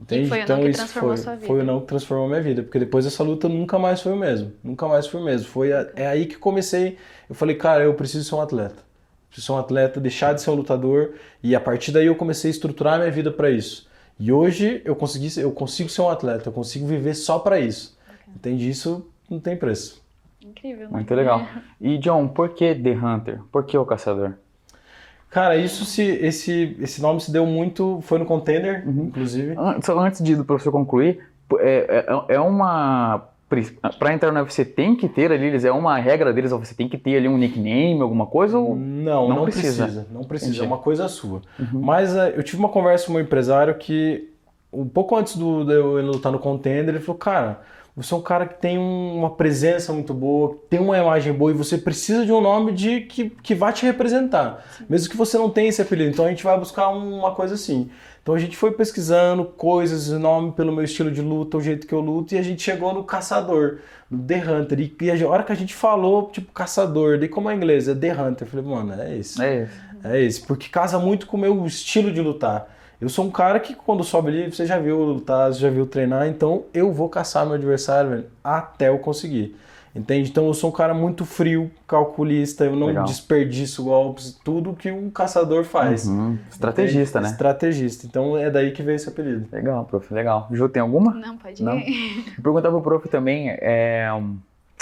Entende? E foi então o não que isso transformou foi, sua vida. foi o não que transformou minha vida, porque depois dessa luta nunca mais foi o mesmo, nunca mais foi o mesmo. Foi a, é aí que comecei, eu falei, cara, eu preciso ser um atleta. Preciso ser um atleta, deixar de ser um lutador, e a partir daí eu comecei a estruturar minha vida para isso. E hoje eu consegui, eu consigo ser um atleta, eu consigo viver só para isso. Entende? Isso não tem preço. Incrível. né? Muito legal. E John, por que The Hunter? Por que o caçador? Cara, isso se esse esse nome se deu muito, foi no container, inclusive. An- Só antes de do professor concluir, é, é, é uma. Para entrar no UFC tem que ter ali, eles é uma regra deles, você tem que ter ali um nickname, alguma coisa? Ou... Não, Não não, precisa. precisa. Não precisa, Entendi. é uma coisa sua. Mas eh, eu tive uma conversa com um empresário que, um pouco antes do, de eu lutar no contender, ele falou: Cara, você é um cara que tem um- uma presença muito boa, tem uma imagem boa e você precisa de um nome de, que, que vai te representar. Mesmo que você não tenha esse apelido. Então a gente vai buscar uma coisa assim. Então a gente foi pesquisando coisas, nome pelo meu estilo de luta, o jeito que eu luto, e a gente chegou no caçador, no The Hunter. E, e a hora que a gente falou, tipo, caçador, daí como é inglês? É The Hunter. Eu falei, mano, é esse. É isso. É esse, porque casa muito com o meu estilo de lutar. Eu sou um cara que quando sobe ali, você já viu lutar, você já viu treinar, então eu vou caçar meu adversário velho, até eu conseguir. Entende? Então eu sou um cara muito frio, calculista, eu não Legal. desperdiço golpes, tudo que um caçador faz. Uhum. Estrategista, Entende? né? Estrategista. Então é daí que veio esse apelido. Legal, prof, legal. Ju, tem alguma? Não, pode Não? ir. Vou perguntar pro prof também, é,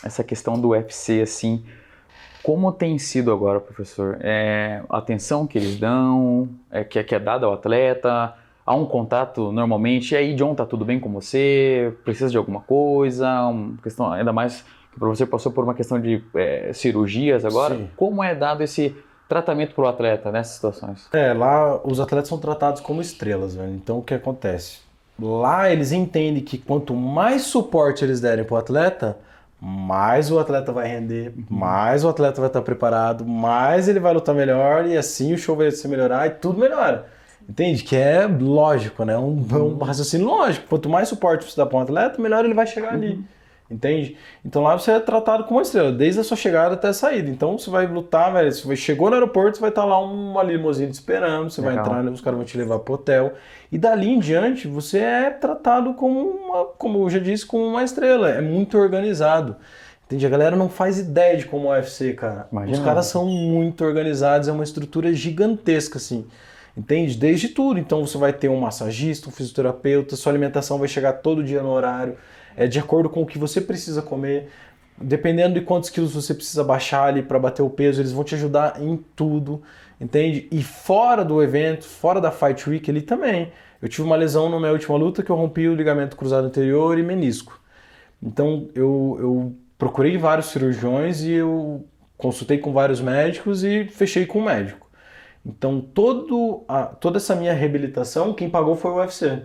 essa questão do UFC, assim, como tem sido agora, professor? É, a atenção que eles dão, é, que, é- que é dada ao atleta, há um contato normalmente, e aí, John, tá tudo bem com você? Precisa de alguma coisa? Uma questão, ainda mais que o professor passou por uma questão de é, cirurgias agora. Sim. Como é dado esse tratamento pro atleta nessas situações? É, lá os atletas são tratados como estrelas, velho. Então o que acontece? Lá eles entendem que quanto mais suporte eles derem pro atleta, mais o atleta vai render, mais o atleta vai estar preparado, mais ele vai lutar melhor e assim o show vai se melhorar e tudo melhora. Entende? Que é lógico, né? Um, um raciocínio lógico. Quanto mais suporte você dá para um atleta, melhor ele vai chegar ali. Entende? Então lá você é tratado como uma estrela, desde a sua chegada até a saída. Então você vai lutar, velho. Você vai- chegou no aeroporto, você vai estar lá uma limusine te esperando, você vai Legal. entrar, né, os caras vão te levar pro hotel. E dali em diante, você é tratado como uma, como eu já disse, como uma estrela. É muito organizado. Entende? A galera não faz ideia de como é o UFC, cara. Imagina. Os caras são muito organizados, é uma estrutura gigantesca, assim. Entende? Desde tudo. Então você vai ter um massagista, um fisioterapeuta, sua alimentação vai chegar todo dia no horário, é de acordo com o que você precisa comer. Dependendo de quantos quilos você precisa baixar ali para bater o peso, eles vão te ajudar em tudo, entende? E fora do evento, fora da Fight Week ali também. Eu tive uma lesão na minha última luta que eu rompi o ligamento cruzado anterior e menisco. Então eu, eu procurei vários cirurgiões e eu consultei com vários médicos e fechei com um médico. Então todo a- toda essa minha reabilitação, quem pagou foi o UFC.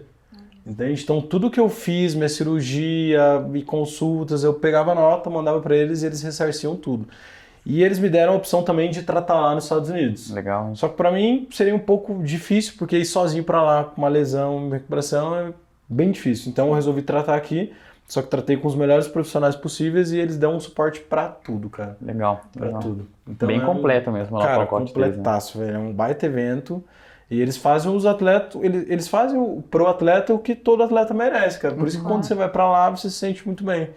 Entende? Então tudo que eu fiz, minha cirurgia e consultas, eu pegava nota, mandava para eles e eles ressarciam tudo. E eles me deram a opção também de tratar lá nos Estados Unidos. Legal. Só que para mim seria um pouco difícil, porque ir sozinho para lá com uma lesão, uma recuperação é bem difícil. Então eu resolvi tratar aqui, só que tratei com os melhores profissionais possíveis e eles dão um suporte para tudo, cara. Legal. Para tudo. Então, Bem é completo mesmo lá o Cara, pacote deles, né? completaço, velho. É um baita evento. E eles fazem os atletas, eles, eles fazem o, pro atleta o que todo atleta merece, cara. Por isso que quando você vai pra lá, você se sente muito bem.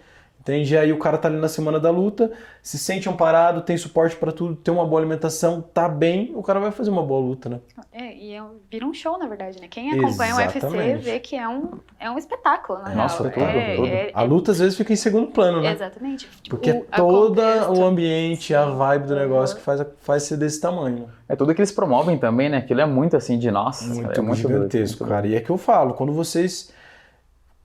Entende? E aí o cara tá ali na semana da luta, se sente amparado, tem suporte pra tudo, tem uma boa alimentação, tá bem, o cara vai fazer uma boa luta, né? É, e é um- vira um show, na verdade, né? Quem acompanha o UFC Exatamente. vê que é um, é um espetáculo, na Nossa, real. tudo, é, tudo. é- A luta às vezes fica em segundo plano, né? Exatamente. Porque O- é todo contexto. o ambiente, a vibe do Uhum. negócio que faz, faz ser desse tamanho. É tudo que eles promovem também, né? Aquilo é muito assim de nossa. Muito, é muito gigantesco, doido, cara. E é que eu falo, quando vocês.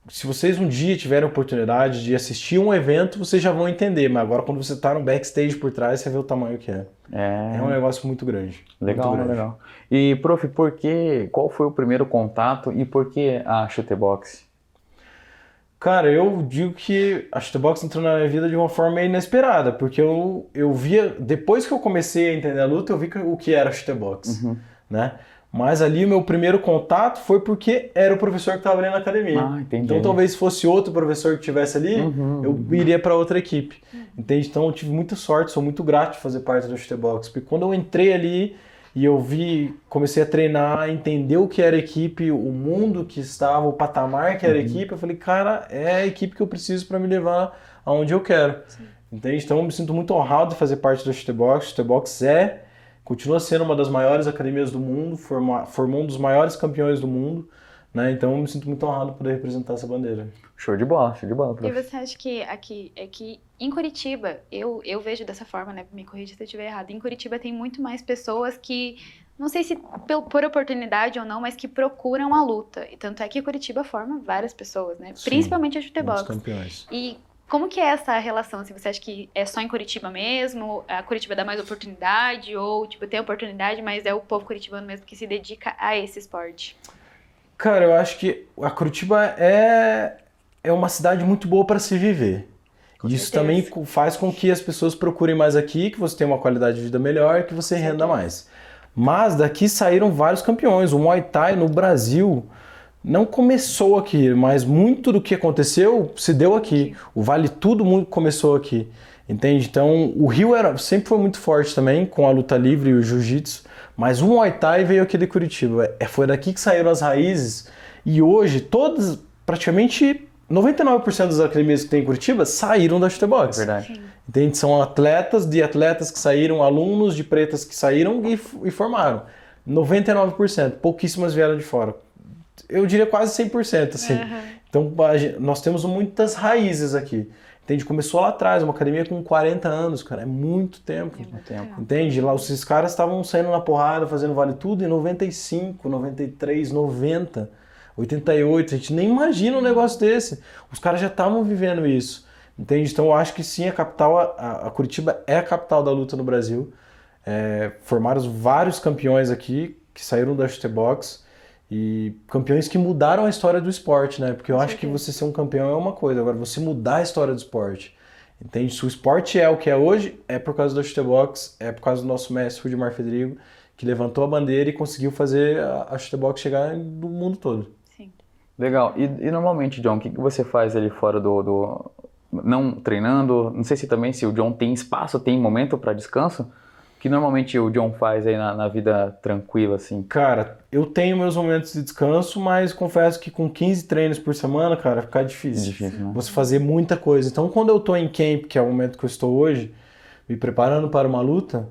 Se vocês um dia tiverem a oportunidade de assistir um evento, vocês já vão entender. Mas agora, quando você tá no backstage por trás, você vê o tamanho que é. É, É um negócio muito grande. legal, muito grande. legal. E, prof, por que, qual foi o primeiro contato e por que a chutebox? Cara, eu digo que a Shutterbox entrou na minha vida de uma forma inesperada, porque eu, eu via, depois que eu comecei a entender a luta, eu vi que- o que era a Shutterbox, Uhum. né? Mas ali o meu primeiro contato foi porque era o professor que estava ali na academia. Ah, entendi. Então talvez se fosse outro professor que estivesse ali, Uhum. eu iria para outra equipe. Entende? Então eu tive muita sorte, sou muito grato de fazer parte do Shutterbox, porque quando eu entrei ali e eu vi, comecei a treinar, entender o que era a equipe, o mundo que estava, o patamar que era a equipe, eu falei, cara, é a equipe que eu preciso para me levar aonde eu quero. Entende? Então eu me sinto muito honrado de fazer parte do Shutterbox. O Shutterbox é, continua sendo uma das maiores academias do mundo, forma, formou um dos maiores campeões do mundo. Né? Então eu me sinto muito honrado por poder representar essa bandeira. Show de bola, show de bola. E prof. você acha que aqui, é que em Curitiba, eu, eu vejo dessa forma, né? Me corrija se eu estiver errado. Em Curitiba tem muito mais pessoas que, não sei se por, por oportunidade ou não, mas que procuram a luta. E tanto é que Curitiba forma várias pessoas, né? Sim, Principalmente a futebol. campeões. E como que é essa relação? Se você acha que é só em Curitiba mesmo, a Curitiba dá mais oportunidade, ou tipo, tem oportunidade, mas é o povo curitibano mesmo que se dedica a esse esporte? Cara, eu acho que a Curitiba é, é uma cidade muito boa para se viver. Com Isso certeza. também faz com que as pessoas procurem mais aqui, que você tenha uma qualidade de vida melhor, que você renda mais. Mas daqui saíram vários campeões. O Muay Thai no Brasil não começou aqui, mas muito do que aconteceu se deu aqui. O Vale Tudo muito começou aqui. Entende? Então, o Rio era, sempre foi muito forte também com a luta livre e o jiu-jitsu, mas o Muay Thai veio aqui de Curitiba. É, foi daqui que saíram as raízes e hoje todas, praticamente 99% das academias que tem em Curitiba saíram da É Chutebox. verdade. Entende? São atletas de atletas que saíram, alunos de pretas que saíram e, e formaram. 99%, pouquíssimas vieram de fora. Eu diria quase 100%, assim. Então, a gen- nós temos muitas raízes aqui. Entende? Começou lá atrás, uma academia com 40 anos, cara, é muito tempo. tempo. Entende? Lá esses caras estavam saindo na porrada, fazendo vale tudo em 95, 93, 90, 88. A gente nem imagina um negócio desse. Os caras já estavam vivendo isso. Entende? Então eu acho que sim, a capital, a, a Curitiba é a capital da luta no Brasil. É, formaram vários campeões aqui que saíram da chutebox e campeões que mudaram a história do esporte, né? Porque eu acho que você ser um campeão é uma coisa, agora você mudar a história do esporte. Entende? Se o esporte é o que é hoje, é por causa da chutebox, é por causa do nosso mestre Rudimar Federico, que levantou a bandeira e conseguiu fazer a, a chutebox chegar no mundo todo. Sim. Legal. E, e normalmente, John, o que, que você faz ali fora do, do- Não treinando? Não sei se também se o John tem espaço, tem momento para descanso? Que normalmente o John faz aí na, na vida tranquila, assim? Cara, eu tenho meus momentos de descanso, mas confesso que com 15 treinos por semana, cara, fica É difícil. difícil, né? Você fazer muita coisa. Então, quando eu tô em camp, que é o momento que eu estou hoje, me preparando para uma luta,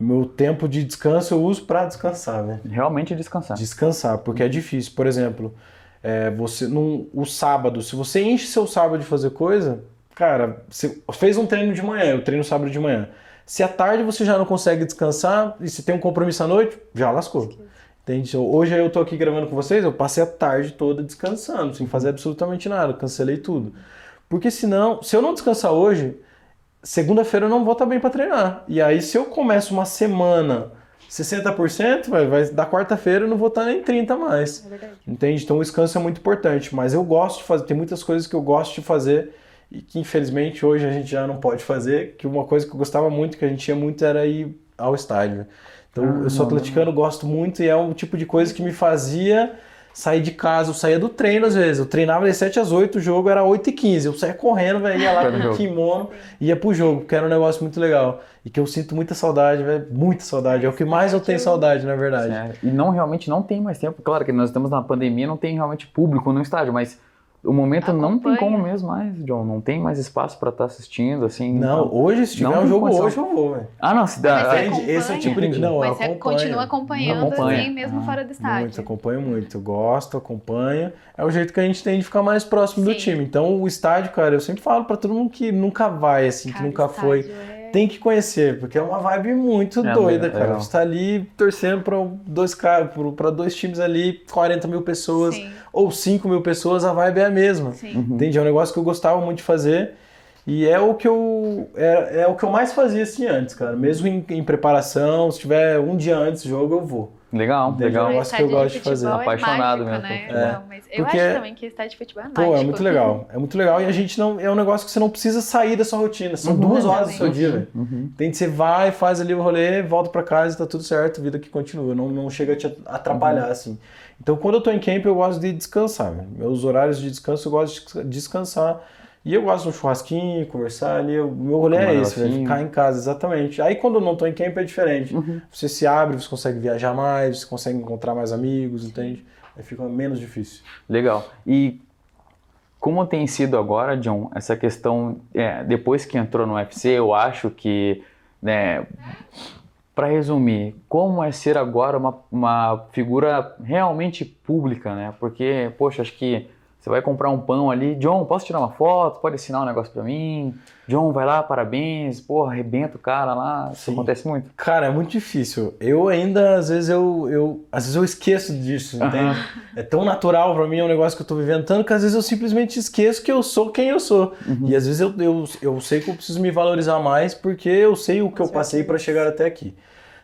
meu tempo de descanso eu uso para descansar, né? Realmente descansar. Descansar, porque é difícil. Por exemplo, é, você num, o sábado, se você enche seu sábado de fazer coisa, cara, você fez um treino de manhã, eu treino sábado de manhã. Se à tarde você já não consegue descansar e se tem um compromisso à noite, já lascou. Entende? Hoje eu tô aqui gravando com vocês, eu passei a tarde toda descansando, sem fazer absolutamente nada, cancelei tudo. Porque senão, se eu não descansar hoje, segunda-feira eu não vou estar bem para treinar. E aí, se eu começo uma semana 60%, vai, vai da quarta-feira eu não vou estar nem 30 mais. É. Entende? Então o descanso é muito importante, mas eu gosto de fazer, tem muitas coisas que eu gosto de fazer e que infelizmente hoje a gente já não pode fazer, que uma coisa que eu gostava muito, que a gente ia muito era ir ao estádio. Então Ah, eu sou atleticano, gosto muito e é um tipo de coisa que me fazia sair de casa, eu saía do treino às vezes, eu treinava das 7 às 8, o jogo era 8 e 15, eu saía correndo, velho, ia lá com o kimono, ia pro jogo, porque era um negócio muito legal. E que eu sinto muita saudade, velho, muita saudade, é o que mais eu tenho saudade, na verdade. Sério. E não realmente não tem mais tempo. Claro que nós estamos na pandemia, não tem realmente público no estádio, mas o momento não tem Acompanha. como mesmo mais, John. Não tem mais espaço para estar assistindo, assim. Não, então- hoje, se tiver Não um jogo condição. hoje, eu vou, velho. Ah, não, se Mas dá. acompanha? Esse é o tipo de. Não, eu Mas você acompanho. continua acompanhando Acompanha. assim, mesmo Ah, fora do estádio. Muito, acompanho muito. Gosto, acompanho. É o jeito que a gente tem de ficar mais próximo do Sim. time. Então, o estádio, cara, eu sempre falo pra todo mundo que nunca vai, assim, que Cara, nunca foi. é- Tem que conhecer, porque é uma vibe muito É, doida, é cara. Você tá ali torcendo pra dois, caras, pra dois times ali, 40 mil pessoas, Sim, ou 5 mil pessoas, a vibe é a mesma. sim. Uhum. Entende? É um negócio que eu gostava muito de fazer. E é o que eu é, é o que eu mais fazia assim antes, cara. Mesmo em, em preparação, se tiver um dia antes do jogo, eu vou. Legal, legal. um O negócio que eu gosto de fazer. futebol é Apaixonado mágico, mesmo Né? por futebol. Não, mas eu Porque- acho também que estádio de futebol é mágico. Pô, é muito legal. É muito legal. E a gente não. É um negócio que você não precisa sair da sua rotina. São Uhum. duas horas do seu dia, velho. Uhum. Tem que você vai, faz ali o rolê, volta pra casa e tá tudo certo, vida que continua. Não, não chega a te Uhum. atrapalhar, assim. Então, quando eu tô em camp, eu gosto de descansar. Meus horários de descanso, eu gosto de descansar. E eu gosto de um churrasquinho, conversar ali. O meu rolê é esse, negocinho. ficar em casa, exatamente. Aí, quando eu não tô em camp, é diferente. Uhum. Você se abre, você consegue viajar mais, você consegue encontrar mais amigos, entende? Aí fica menos difícil. Legal. E como tem sido agora, John, essa questão, é, depois que entrou no UFC, eu acho que né, para resumir, como é ser agora uma, uma figura realmente pública, né? Porque, poxa, acho que você vai comprar um pão ali, John, posso tirar uma foto? Pode assinar um negócio para mim? John, vai lá, parabéns, porra, arrebenta o cara lá. Isso Sim. acontece muito. Cara, é muito difícil. Eu ainda, às vezes, eu, eu, às vezes eu esqueço disso, Aham. entende? É tão natural pra mim, é um negócio que eu tô vivendo tanto que às vezes eu simplesmente esqueço que eu sou quem eu sou. E às vezes eu, eu, eu sei que eu preciso me valorizar mais porque eu sei o que eu passei pra chegar até aqui,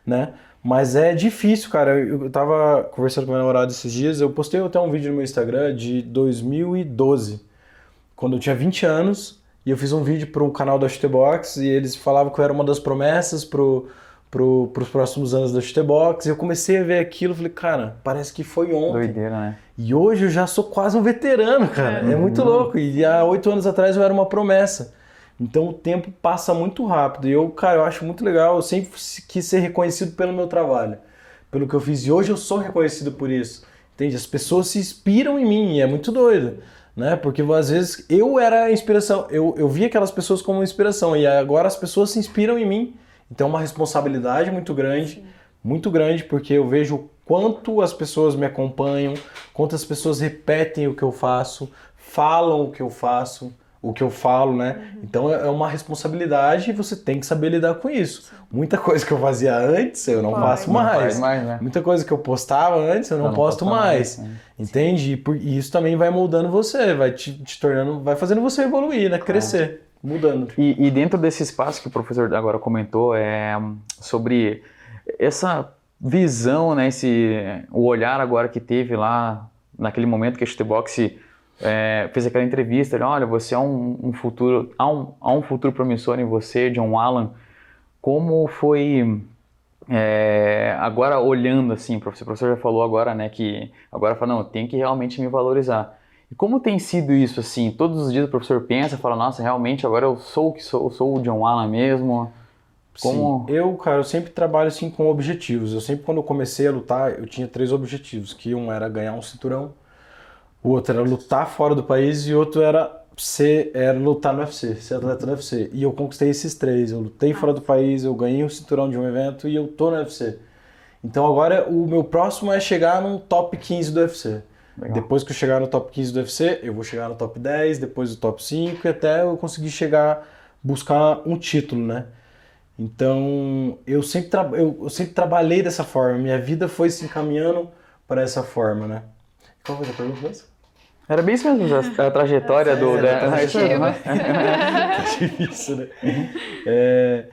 né? Mas é difícil, cara. Eu, eu tava conversando com meu namorado esses dias, eu postei até um vídeo no meu Instagram de 2012, quando eu tinha 20 anos, e eu fiz um vídeo para um canal da Chutebox e eles falavam que eu era uma das promessas pro, pro, pros próximos anos da Chutebox. E eu comecei a ver aquilo e falei, cara, parece que foi ontem. Doideira, né? E hoje eu já sou quase um veterano, cara. É, muito louco. E há oito anos atrás eu era uma promessa. Então o tempo passa muito rápido. E eu, cara, eu acho muito legal. Eu sempre quis ser reconhecido pelo meu trabalho, pelo que eu fiz. E hoje eu sou reconhecido por isso. Entende? As pessoas se inspiram em mim. E é muito doido. Né? Porque às vezes eu era a inspiração. Eu, eu via aquelas pessoas como inspiração. E agora as pessoas se inspiram em mim. Então é uma responsabilidade muito grande. Muito grande, porque eu vejo quanto as pessoas me acompanham, quantas pessoas repetem o que eu faço, falam o que eu faço, o que eu falo, né? Então é uma responsabilidade e você tem que saber lidar com isso. Muita coisa que eu fazia antes, eu não Pode. faço Não faz mais. mais, né? Muita coisa que eu postava antes, eu não, Não, não posto mais. mais, né? Entende? E, por- e isso também vai moldando você, vai te, te tornando, vai fazendo você evoluir, né? Crescer, mudando. E, e dentro desse espaço que o professor agora comentou, é sobre essa visão, né, esse, o olhar agora que teve lá naquele momento que a Chutebox é, fez aquela entrevista, ele, olha, você é um, um futuro, há um, há um futuro promissor em você, John Allen. Como foi é, agora olhando assim, o professor, o professor já falou agora, né, que agora fala, não, eu tenho que realmente me valorizar. E como tem sido isso assim? Todos os dias o professor pensa, fala, nossa, realmente agora eu sou o que sou, eu sou o John Allen mesmo. Como- Sim. Eu, cara, eu sempre trabalho assim com objetivos. Eu sempre, quando eu comecei a lutar, eu tinha três objetivos. Que um era ganhar um cinturão, o outro era lutar fora do país e o outro era ser, era lutar no UFC, ser atleta no UFC. E eu conquistei esses três. Eu lutei fora do país, eu ganhei o cinturão de um evento e eu tô no UFC. Então agora o meu próximo é chegar num top 15 do UFC. Legal. Depois que eu chegar no top 15 do UFC, eu vou chegar no top 10, depois do top 5 e até eu conseguir chegar, buscar um título, né? Então, eu sempre, eu, eu sempre trabalhei dessa forma, minha vida foi se encaminhando para essa forma, né? Qual foi a pergunta mesmo? Era bem isso mesmo, a, a trajetória do... É, da- a é né? Difícil, né? É,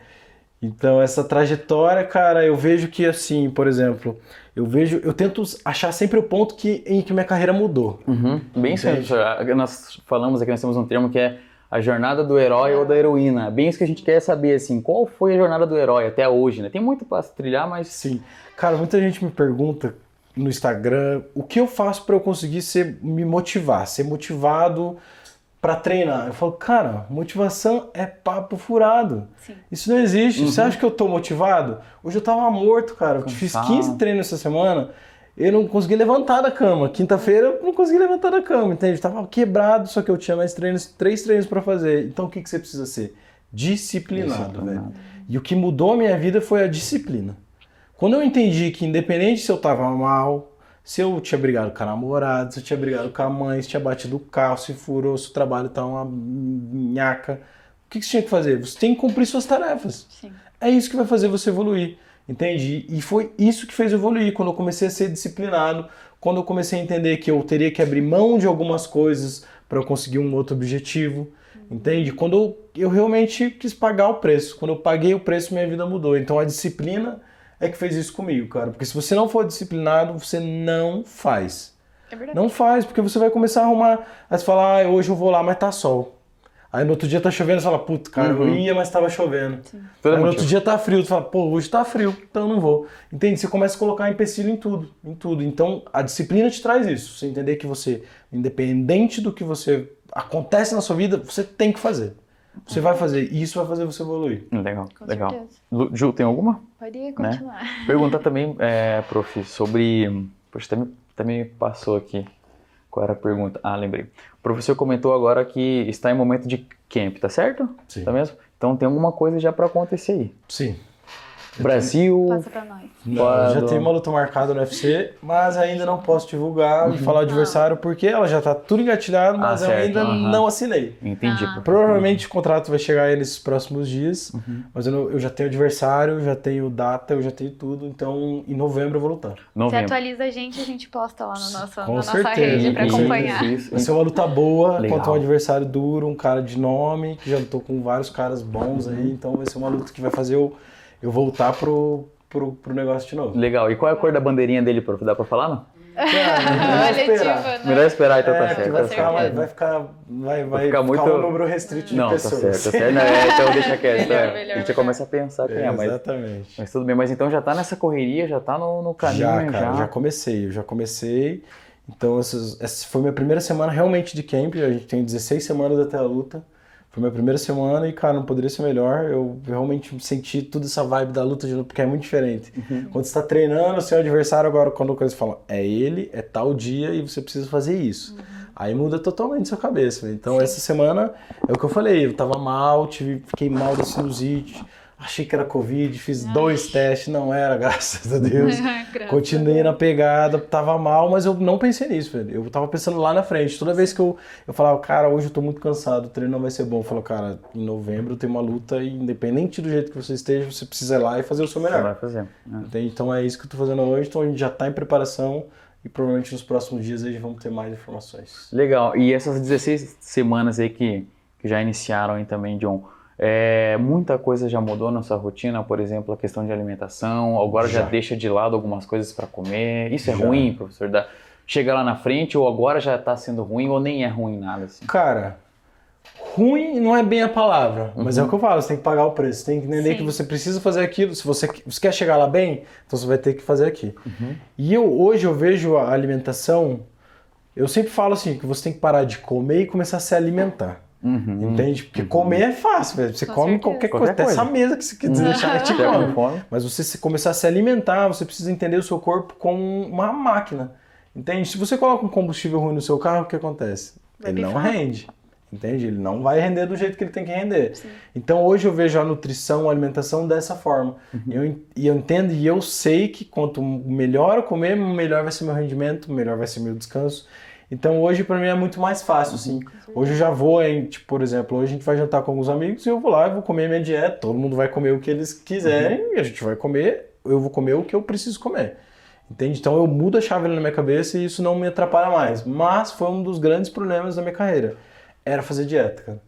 então, essa trajetória, cara, eu vejo que assim, por exemplo, eu vejo, eu tento achar sempre o ponto que, em que minha carreira mudou. Uhum, Bem isso mesmo, professor. Nós falamos aqui, nós temos um termo que é a jornada do herói ou da heroína. Bem isso que a gente quer saber, assim, qual foi a jornada do herói até hoje, né? Tem muito para se trilhar, mas Sim. Cara, muita gente me pergunta no Instagram o que eu faço para eu conseguir ser, me motivar, ser motivado para treinar. Eu falo, cara, motivação é papo furado. Sim. Isso não existe. Você acha que eu tô motivado? Hoje eu tava morto, cara. Eu fiz Cansado. 15 treinos essa semana. Eu não consegui levantar da cama. Quinta-feira eu não consegui levantar da cama, entende? Eu tava quebrado, só que eu tinha mais treinos, três treinos para fazer. Então o que, que você precisa ser? Disciplinado, Disciplinado. velho. E o que mudou a minha vida foi a disciplina. Quando eu entendi que independente se eu tava mal, se eu tinha brigado com a namorada, se eu tinha brigado com a mãe, se tinha batido o carro, se furou, se o trabalho tá uma nhaca, o que que você tinha que fazer? Você tem que cumprir suas tarefas. Sim. É isso que vai fazer você evoluir, entende? E foi isso que fez eu evoluir quando eu comecei a ser disciplinado, quando eu comecei a entender que eu teria que abrir mão de algumas coisas para eu conseguir um outro objetivo, entende? Quando eu, eu realmente quis pagar o preço, quando eu paguei o preço, minha vida mudou. Então a disciplina é que fez isso comigo, cara. Porque se você não for disciplinado, você não faz. É verdade. Não faz, porque você vai começar a arrumar. Aí você fala, ah, hoje eu vou lá, mas tá sol. Aí no outro dia tá chovendo, você fala, puta, cara, eu Uhum. ia, mas tava chovendo. Aí no outro dia tá frio, tu fala, pô, hoje tá frio, então eu não vou. Entende? Você começa a colocar empecilho em tudo, em tudo. Então a disciplina te traz isso. Você entender que você, independente do que você acontece na sua vida, você tem que fazer. Você vai fazer, e isso vai fazer você evoluir. Legal, Com legal. certeza. Ju, tem alguma? Pode continuar. Perguntar também, é, prof, sobre. Poxa, até me, até me passou aqui. Qual era a pergunta? Ah, lembrei. O professor comentou agora que está em momento de camp, tá certo? Sim. Tá mesmo? Então tem alguma coisa já para acontecer aí. Sim. Brasil. Passa pra nós. Não, já tem uma luta marcada no UFC, mas ainda não posso divulgar e falar o adversário porque ela já tá tudo engatilhado, mas Ah, eu ainda aham. não assinei. Entendi. Ah. Provavelmente o contrato vai chegar aí nesses próximos dias, Uhum. mas eu, não- eu já tenho adversário, já tenho data, eu já tenho tudo, então em novembro eu vou lutar. Você Novembro. atualiza a gente, a gente posta lá no nosso, Com na nossa certeza, rede pra com acompanhar. Isso, Vai ser uma luta boa Legal. contra um adversário duro, um cara de nome, que já lutou com vários caras bons aí, então vai ser uma luta que vai fazer eu, eu voltar pro, pro, pro negócio de novo. Legal. E qual é a cor da bandeirinha dele, prof? Dá pra falar, não? Cara, Coletiva, né? Melhor esperar, então tá É, vai certo. ficar, vai, certeza. vai ficar, vai, vai ficar ficar, muito- um número restrito de Não, tá pessoas. certo, tá certo. Não, é, então deixa quieto. Melhor, é. melhor, a gente melhor. começa a pensar quem é, mas, Exatamente. mas tudo bem. Mas então já tá nessa correria, já tá no, no caminho, Já, já. cara, já comecei, eu já comecei. Então, essas, essa foi minha primeira semana realmente de camp. A gente tem 16 semanas até a luta. Foi minha primeira semana e, cara, não poderia ser melhor. Eu realmente senti toda essa vibe da luta de novo, porque é muito diferente. Quando você tá treinando, seu adversário, agora, quando coisa fala, é ele, é tal dia e você precisa fazer isso. Aí muda totalmente sua cabeça. né? Então, essa semana é o que eu falei. Eu tava mal, tive, fiquei mal da sinusite. Achei que era Covid, fiz dois testes, não era, graças a Deus. Graças Continuei na pegada, tava mal, mas eu não pensei nisso, velho. Eu tava pensando lá na frente. Toda vez que eu, eu falava, cara, hoje eu tô muito cansado, o treino não vai ser bom. Eu falo, cara, em novembro tem uma luta e independente do jeito que você esteja, você precisa ir lá e fazer o seu Você melhor. vai fazer. Entende? Então é isso que eu tô fazendo hoje. Então a gente já tá em preparação e provavelmente nos próximos dias aí vamos ter mais informações. Legal. E essas 16 semanas aí que, que já iniciaram aí também, John, é, muita coisa já mudou na sua rotina, por exemplo, a questão de alimentação, agora já, Já. deixa de lado algumas coisas para comer. Isso é Já. ruim, professor? Da, chega lá na frente ou agora já tá sendo ruim ou nem é ruim nada assim? Cara, ruim não é bem a palavra, mas é Uhum. o que eu falo, você tem que pagar o preço, você tem que entender Sim. que você precisa fazer aquilo, se você, você quer chegar lá bem, então você vai ter que fazer aqui. Uhum. E eu hoje eu vejo a alimentação, eu sempre falo assim, que você tem que parar de comer e começar a se alimentar. Uhum. Entende? Porque comer é fácil, velho. Você Com come certeza. qualquer Qualquer coisa, até coisa. essa mesa que você quer deixar, Tiver com come. fome? Mas você se começar a se alimentar, você precisa entender o seu corpo como uma máquina. Entende? Se você coloca um combustível ruim no seu carro, o que acontece? Vai ele não rende. Entende? Ele não vai render do jeito que ele tem que render. Então hoje eu vejo a nutrição, a alimentação dessa forma. Eu, en- e eu entendo e eu sei que quanto melhor eu comer, melhor vai ser meu rendimento, melhor vai ser meu descanso. Então hoje pra mim é muito mais fácil, assim. Hoje eu já vou, em, tipo, por exemplo, hoje a gente vai jantar com alguns amigos e eu vou lá e vou comer minha dieta. Todo mundo vai comer o que eles quiserem e a gente vai comer, eu vou comer o que eu preciso comer. Entende? Então eu mudo a chave na minha cabeça e isso não me atrapalha mais. Mas foi um dos grandes problemas da minha carreira. Era fazer dieta, cara.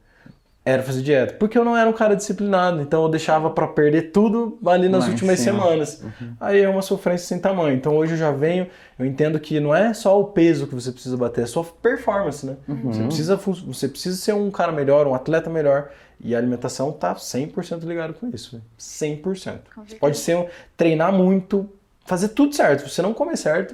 Era fazer dieta. Porque eu não era um cara disciplinado, então eu deixava pra perder tudo ali nas últimas semanas. Aí é uma sofrência sem tamanho. Então hoje eu já venho, eu entendo que não é só o peso que você precisa bater, é sua performance, né? Você, precisa, você precisa ser um cara melhor, um atleta melhor. E a alimentação tá 100% ligado com isso. velho. 100%. Com Você pode ser, treinar muito, fazer tudo certo. Se você não comer certo,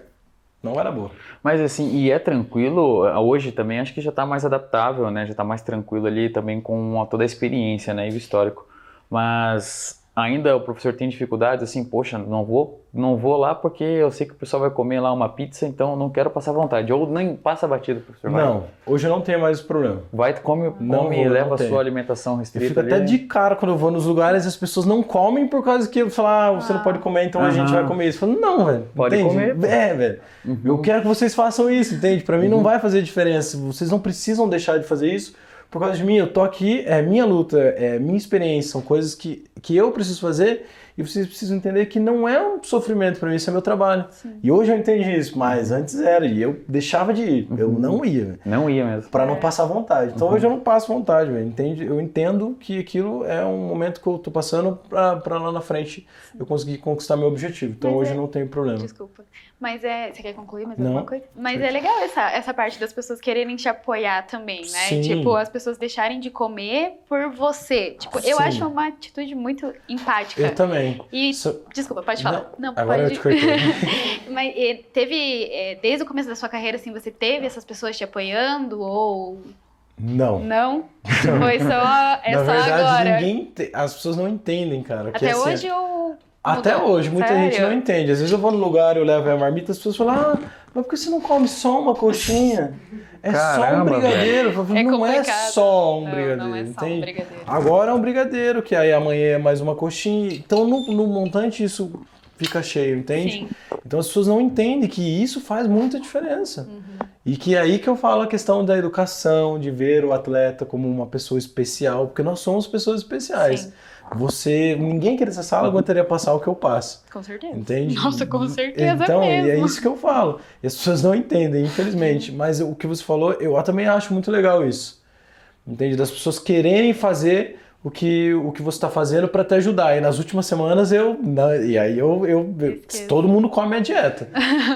não dar boa. Mas assim, e é tranquilo, hoje também acho que já está mais adaptável, né? Já está mais tranquilo ali também com toda a experiência, né? E o histórico. Mas ainda o professor tem dificuldades, assim, poxa, não vou, não vou lá porque eu sei que o pessoal vai comer lá uma pizza, então eu não quero passar vontade. Ou nem passa batido, professor. Vai, Não, hoje eu não tenho mais esse problema. vai come, Não come vou, e leva a sua alimentação Eu restrita fico ali. até de cara quando eu vou nos lugares e as pessoas não comem por causa que eu falar, ah, você não pode comer, então a gente vai comer isso. Eu falo, não, velho. Pode entende? comer. É, velho. Uhum. Eu quero que vocês façam isso, entende? Pra mim não vai fazer diferença. Vocês não precisam deixar de fazer isso por causa de mim. Eu tô aqui, é minha luta, é minha experiência, são coisas que, que eu preciso fazer e vocês precisam entender que não é um sofrimento pra mim, isso é meu trabalho. E hoje eu entendi isso, mas antes era e eu deixava de ir, eu Uhum. não ia. Não ia mesmo. Pra não passar vontade. Então hoje eu não passo vontade, velho. Entende? Eu entendo que aquilo é um momento que eu tô passando pra, pra lá na frente eu conseguir conquistar meu objetivo. Então Mas hoje é- eu não tenho problema. Desculpa. Mas é. Você quer concluir mais Não. alguma coisa? Mas é legal essa, essa parte das pessoas quererem te apoiar também, né? Sim. Tipo, as pessoas deixarem de comer por você. Tipo, eu Sim. acho uma atitude muito empática. Eu também. E. So- Desculpa, pode falar. Não, Agora eu pode. te cortei. Mas e, teve. é, desde o começo da sua carreira, assim, você teve essas pessoas te apoiando ou Não. não? Foi só. É Na só verdade, agora. ninguém. te- As pessoas não entendem, cara. que Até assim, hoje eu. Até mudou. hoje, muita Sério? gente não entende. Às vezes eu vou no lugar, eu levo a marmita, as pessoas falam, ah, mas por que você não come só uma coxinha? É só um Caramba, brigadeiro. Falei, É não é só um Não, brigadeiro, não é só um entende? brigadeiro. Agora é um brigadeiro, que aí amanhã é mais uma coxinha. Então no, no montante isso fica cheio, entende? Sim. Então as pessoas não entendem que isso faz muita diferença. Uhum. E que é aí que eu falo a questão da educação, de ver o atleta como uma pessoa especial, porque nós somos pessoas especiais. Sim. Você, ninguém aqui nessa sala aguentaria passar o que eu passo. Com certeza. Entende? Nossa, com certeza Então, mesmo. e é isso que eu falo. E as pessoas não entendem, infelizmente. Mas o que você falou, eu também acho muito legal isso. Entende? Das pessoas quererem fazer o que, o que você está fazendo para te ajudar. E nas últimas semanas eu. na- e aí eu. eu, eu- todo mundo come a dieta.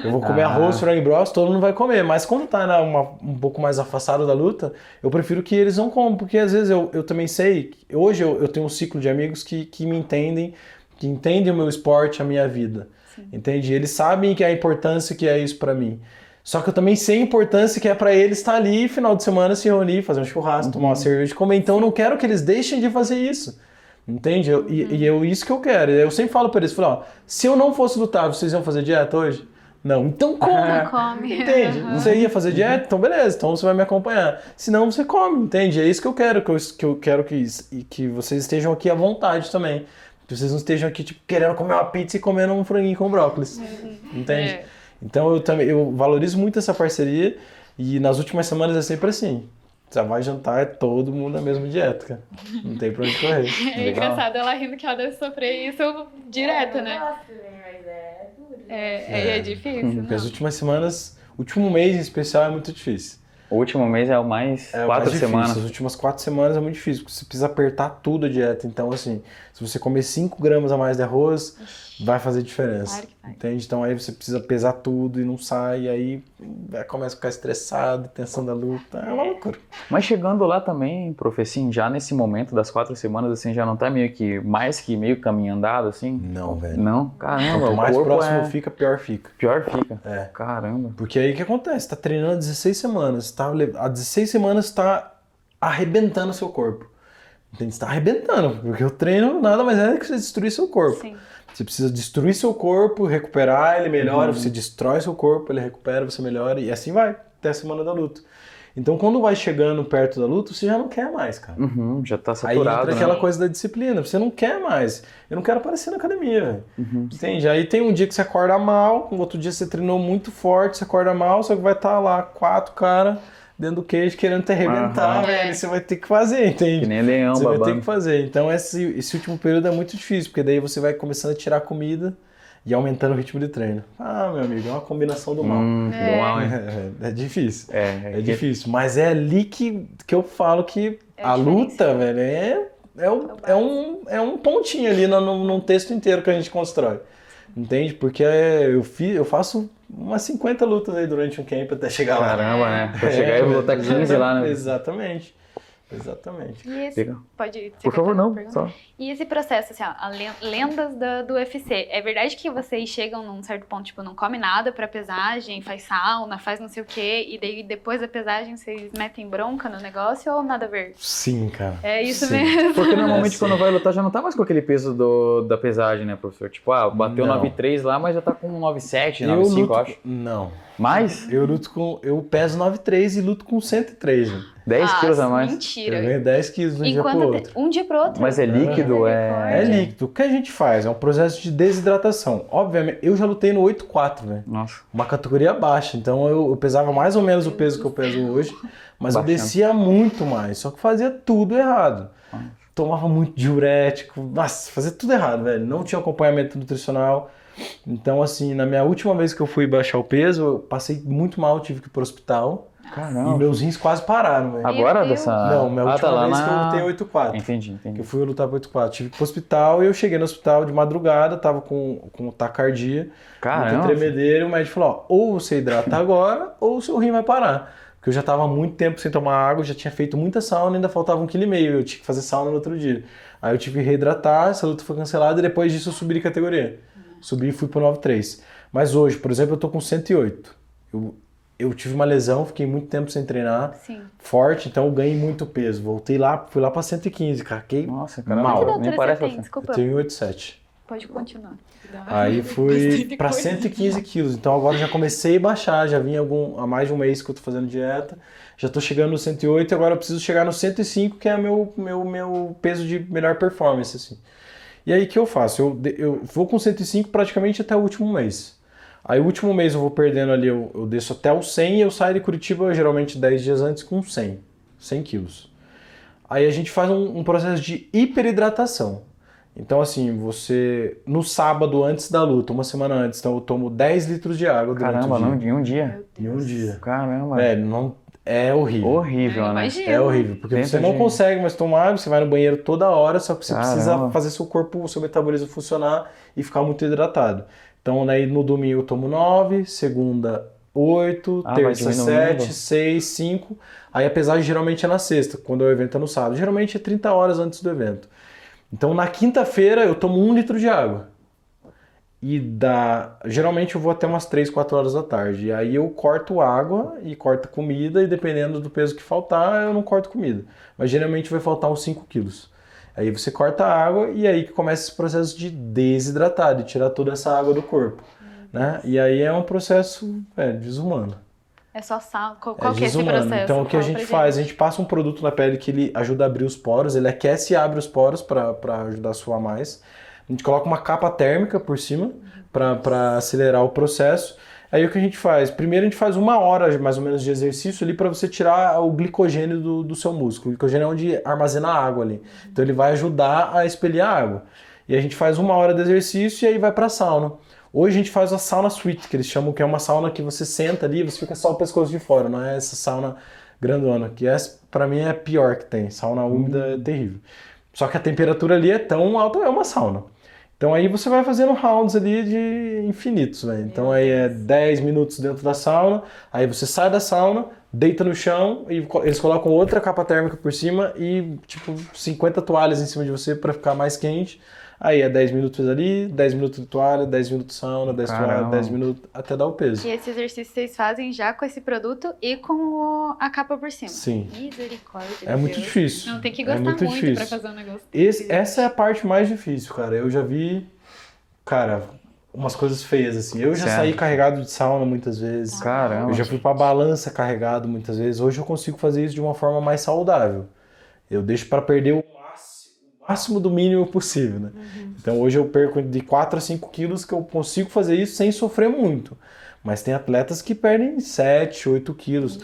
Eu vou comer Ah. arroz, frango e bros, todo mundo vai comer. Mas quando tá na- uma- um pouco mais afastado da luta, eu prefiro que eles não comam. Porque às vezes eu, eu também sei. Hoje eu, eu tenho um ciclo de amigos que, que me entendem, que entendem o meu esporte, a minha vida. Entende? Eles sabem que a importância que é isso para mim. Só que eu também sei a importância que é para eles estar ali final de semana se reunir, fazer um churrasco, tomar uma cerveja, comer. Então eu não quero que eles deixem de fazer isso. Entende? Eu- e, e eu isso que eu quero. Eu sempre falo para eles, falo, ó, se eu não fosse lutar, vocês iam fazer dieta hoje? Não. Então coma. Come. Entende? Você ia fazer dieta? Então beleza, então você vai me acompanhar. Se não, você come, entende? É isso que eu quero, que eu, que eu quero que, que vocês estejam aqui à vontade também. Que vocês não estejam aqui, tipo, querendo comer uma pizza e comendo um franguinho com brócolis. Entende? É. Então eu também eu valorizo muito essa parceria e nas últimas semanas é sempre assim. Já vai jantar, é todo mundo na mesma dieta, cara. Não tem pra onde correr. É Legal. engraçado ela rindo que ela deve sofrer isso direto, né? Nossa, mas é duro. É, é, é difícil. Porque as últimas semanas, o último mês em especial é muito difícil. O último mês é o mais É o quatro mais semanas. As últimas quatro semanas é muito difícil, porque você precisa apertar tudo a dieta. Então, assim, se você comer 5 gramas a mais de arroz, vai fazer diferença. Claro que vai. Entende? Então aí você precisa pesar tudo e não sai, e aí vai- começa a ficar estressado, tensão da luta. É uma loucura. Mas chegando lá também, prof, assim, já nesse momento das quatro semanas, assim, já não tá meio que, mais que meio caminho andado, assim? Não, velho. Não? Caramba, Quanto o mais corpo próximo é... fica, pior fica. Pior fica. É. Caramba. Porque aí o que acontece? Tá treinando há 16 semanas. Tá, há 16 semanas tá arrebentando o seu corpo. Entende? Você tá arrebentando, porque o treino nada mais é que você destruir seu corpo. Sim. Você precisa destruir seu corpo, recuperar, ele melhora, você destrói seu corpo, ele recupera, você melhora, e assim vai, até a semana da luta. Então quando vai chegando perto da luta, você já não quer mais, cara. Uhum, já tá Aí saturado, entra né? aquela coisa da disciplina, você não quer mais. Eu não quero aparecer na academia, velho. Uhum. Entende? Aí tem um dia que você acorda mal, no outro dia você treinou muito forte, você acorda mal, só que vai estar lá quatro caras dentro do queijo querendo te arrebentar, Aham. velho. Você vai ter que fazer, entende? Que nem leão Você vai ter babando. que fazer. Então esse, esse último período é muito difícil, porque daí você vai começando a tirar comida e aumentando o ritmo de treino. Ah, meu amigo, é uma combinação do mal. Hum, É. do mal, hein? É, é difícil. É, É difícil. Mas é ali que, que eu falo que É a a luta, velho, é, é, o- é, um, é um pontinho ali no, no, num texto inteiro que a gente constrói. Entende? Porque é, eu, fi, eu faço umas 50 lutas aí durante um camp até chegar lá. Caramba, né? Pra É, chegar e lutar exatamente. 15 lá, né? Exatamente. Exatamente. E esse, pode Por favor, não. Só. E esse processo, assim, ó, lendas da- do UFC, é verdade que vocês chegam num certo ponto, tipo, não come nada pra pesagem, faz sauna, faz não sei o quê, e daí depois da pesagem vocês metem bronca no negócio ou nada a ver? Sim, cara. É isso Sim. mesmo. Porque normalmente É, quando vai lutar já não tá mais com aquele peso do, da pesagem, né, professor? Tipo, ah, bateu Não. 9,3 lá, mas já tá com 9,7, Eu 9,5, luto, eu acho. Não. Mais? Eu luto com. Eu peso 9,3 e luto com 103, velho. 10 Ah, quilos a mais. Mentira. Eu ganho 10 quilos de um dia pro outro. um dia pro outro. Mas é líquido, é... É líquido. O que a gente faz? É um processo de desidratação. Obviamente, eu já lutei no 8,4, velho. Nossa. Uma categoria baixa. Então eu, eu pesava mais ou menos o peso que eu peso hoje, mas eu Baixando. descia muito mais. Só que fazia tudo errado. Tomava muito diurético. Nossa, fazia tudo errado, velho. Não tinha acompanhamento nutricional. Então, assim, na minha última vez que eu fui baixar o peso, eu passei muito mal, tive que ir pro hospital. E Caramba. meus rins quase pararam, velho. Agora dessa... Não, minha ah, última tá lá vez na... que eu lutei 8,4. Entendi, Que entendi. eu fui lutar pro 8,4. Tive que ir pro hospital e eu cheguei no hospital de madrugada, tava com, com taquicardia, muita Caramba. tremedeira, e o médico falou, ó, ou você hidrata agora, ou o seu rim vai parar. Porque eu já tava há muito tempo sem tomar água, já tinha feito muita sauna, ainda faltava um quilo e meio, eu tinha que fazer sauna no outro dia. Aí eu tive que reidratar, essa luta foi cancelada e depois disso eu subi de categoria. Subi e fui pro 9,3. Mas hoje, por exemplo, eu tô com 108. Eu, eu tive uma lesão, fiquei muito tempo sem treinar, Sim. forte, então eu ganhei muito peso. Voltei lá, fui lá pra 115, cara. Fiquei Nossa, caramba. Mal. Que Nem parece você tem? Desculpa. eu tenho 1,87. Pode continuar. Aí fui coisa. 115 quilos. Então agora já comecei a baixar, já vim algum, há mais de um mês que eu tô fazendo dieta. Já tô chegando no 108 e agora eu preciso chegar no 105, que é meu, meu, meu peso de melhor performance, assim. E aí o que eu faço? Eu, eu vou com 105 praticamente até o último mês. Aí o último mês eu vou perdendo ali, eu, eu desço até o 100 e eu saio de Curitiba geralmente 10 dias antes com 100, 100 quilos. Aí a gente faz um, um processo de hiperidratação. Então, assim, você. No sábado antes da luta, uma semana antes, então eu tomo 10 litros de água durante Caramba, o dia. não, em um dia. Em um dia. Caramba. É, não, é horrível. Horrível, né? Imagina. É horrível, porque Dentro você não de- consegue mais tomar água, você vai no banheiro toda hora, só que você precisa Caramba. fazer seu corpo, seu metabolismo funcionar e ficar muito hidratado. Então, aí no domingo eu tomo 9, segunda 8, Ah, terça diminuindo? 7, 6, 5. Aí a pesagem geralmente é na sexta, quando o evento é no sábado. Geralmente é 30 horas antes do evento. Então na quinta-feira eu tomo um litro de água. E da. Geralmente eu vou até umas 3, 4 horas da tarde. E aí eu corto água e corto comida, e dependendo do peso que faltar, eu não corto comida. Mas geralmente vai faltar uns 5 quilos. Aí você corta a água e aí que começa esse processo de desidratar, de tirar toda essa água do corpo. Né? E aí é um processo é, desumano. É só sal. Qual, é que é esse processo? Então o que a gente faz? A gente passa um produto na pele que ele ajuda a abrir os poros, ele aquece e abre os poros para ajudar a suar mais. A gente coloca uma capa térmica por cima para acelerar o processo. Aí o que a gente faz? Primeiro a gente faz uma hora mais ou menos de exercício ali para você tirar o glicogênio do, do seu músculo. O glicogênio é onde armazena água ali. Então ele vai ajudar a expelir a água. E a gente faz uma hora de exercício e aí vai para a sauna. Hoje a gente faz a sauna suite, que eles chamam que é uma sauna que você senta ali e você fica só o pescoço de fora, não é essa sauna grandona, que essa para mim é a pior que tem. Sauna úmida é terrível. Só que a temperatura ali é tão alta, é uma sauna. Então aí você vai fazendo rounds ali de infinitos, velho. Então aí é 10 minutos dentro da sauna, aí você sai da sauna, deita no chão e eles colocam outra capa térmica por cima e tipo 50 toalhas em cima de você para ficar mais quente. Aí é 10 minutos ali, 10 minutos de toalha, 10 minutos de sauna, 10 toalha, Caramba. 10 minutos até dar o peso. E esse exercício vocês fazem já com esse produto e com o- a capa por cima. Sim. Misericórdia. É de muito Deus. difícil. Não, tem que É gostar muito muito, difícil. pra fazer um negócio. Esse- desse. essa é a parte mais difícil, cara. Eu já vi, cara, umas coisas feias assim. Eu já Certo. saí carregado de sauna muitas vezes. Caramba. Eu já fui pra balança carregado muitas vezes. Hoje eu consigo fazer isso de uma forma mais saudável. Eu deixo pra perder o máximo, o máximo do mínimo possível, né? Então hoje eu perco de 4 a 5 quilos que eu consigo fazer isso sem sofrer muito. Mas tem atletas que perdem 7, 8 quilos.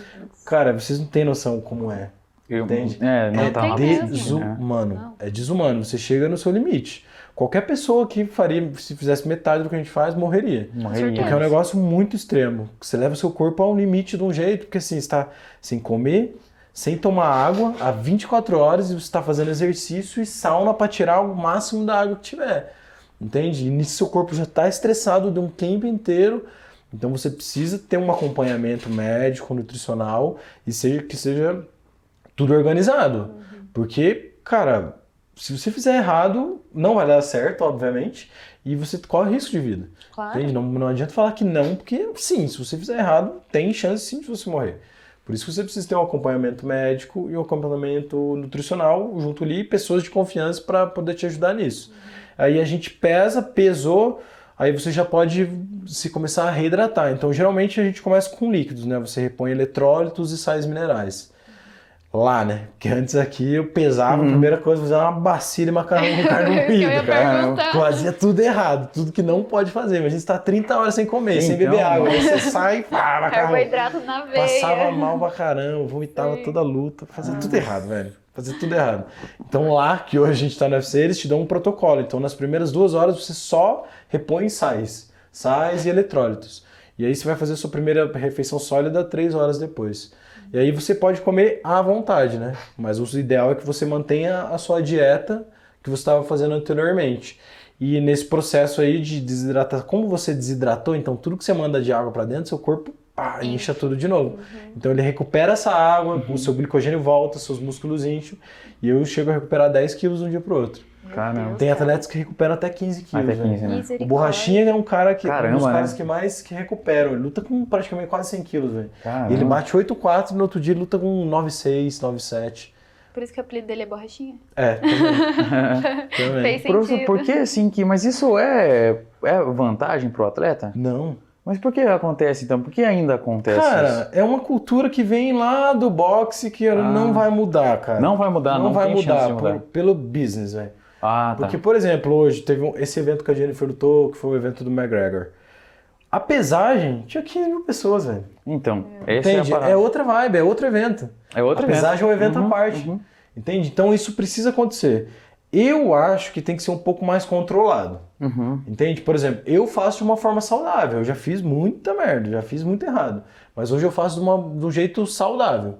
Cara, vocês não têm noção como é. Eu- Entende? É, não É tá desumano. Não. É desumano. Você chega no seu limite. Qualquer pessoa que faria, se fizesse metade do que a gente faz, morreria. Morreria. Porque é um negócio muito extremo. Você leva o seu corpo ao limite de um jeito, porque assim, você está sem comer, sem tomar água há 24 horas e você está fazendo exercício e sauna para tirar o máximo da água que tiver. Entende? E nisso seu corpo já está estressado de um tempo inteiro. Então você precisa ter um acompanhamento médico, nutricional e seja que seja tudo organizado. Porque, cara, se você fizer errado, não vai dar certo, obviamente, e você corre risco de vida. Claro. Entende? Não, não adianta falar que não, porque sim, se você fizer errado, tem chance sim de você morrer. Por isso que você precisa ter um acompanhamento médico e um acompanhamento nutricional junto ali, pessoas de confiança para poder te ajudar nisso. Aí a gente pesa, pesou, aí você já pode se começar a reidratar. Então, geralmente a gente começa com líquidos, né? Você repõe eletrólitos e sais minerais. Lá, né? Porque antes aqui eu pesava, a primeira coisa, fazer uma bacia de macarrão com carne Eu moída, cara. perguntar. Fazia tudo errado, tudo que não pode fazer. Imagina você tá 30 horas sem comer, sem Então, beber água. Aí você sai, pá, macarrão. Carboidrato na veia. Passava mal pra caramba, vomitava Sim. toda a luta, fazia tudo errado, velho. Fazia tudo errado. Então lá, que hoje a gente tá no UFC, eles te dão um protocolo. Então nas primeiras duas horas você só repõe sais, sais e eletrólitos. E aí você vai fazer a sua primeira refeição sólida três horas depois. E aí você pode comer à vontade, né? Mas o ideal é que você mantenha a sua dieta que você estava fazendo anteriormente. E nesse processo aí de desidratar, como você desidratou, então tudo que você manda de água para dentro, seu corpo pá, incha tudo de novo. Então ele recupera essa água, o seu glicogênio volta, seus músculos incham, e eu chego a recuperar 10 quilos de um dia pro outro. Caramba. Tem atletas que recuperam até 15 quilos. Até né? 15, né? O Misericórdia. Borrachinha é um cara que um Caramba, dos caras né? que mais que recuperam. Ele luta com praticamente quase 100 quilos, velho. Ele bate 8,4 e no outro dia ele luta com 9,6, 9,7. Por isso que o apelido dele é Borrachinha? É, também. também. Fez Por, sentido. por que assim que. Mas isso é, é vantagem pro atleta? Não. Mas por que acontece então? Por que ainda acontece isso? Cara, é uma cultura que vem lá do boxe que não vai mudar, cara. Não vai mudar, não, vai tem chance mudar, de mudar. por- pelo business, velho. Ah, tá. Porque, por exemplo, hoje teve um- esse evento que a Jennifer lutou, que foi o evento do McGregor. A pesagem tinha 15 mil pessoas, velho. Então, Entende? é a É, parada. outra vibe, é outro evento. É outro a pesagem é um evento Uhum, à parte. uhum. Entende? Então isso precisa acontecer. Eu acho que tem que ser um pouco mais controlado. Uhum. Entende? Por exemplo, eu faço de uma forma saudável. Eu já fiz muita merda, já fiz muito errado. Mas hoje eu faço de, uma, de um jeito saudável.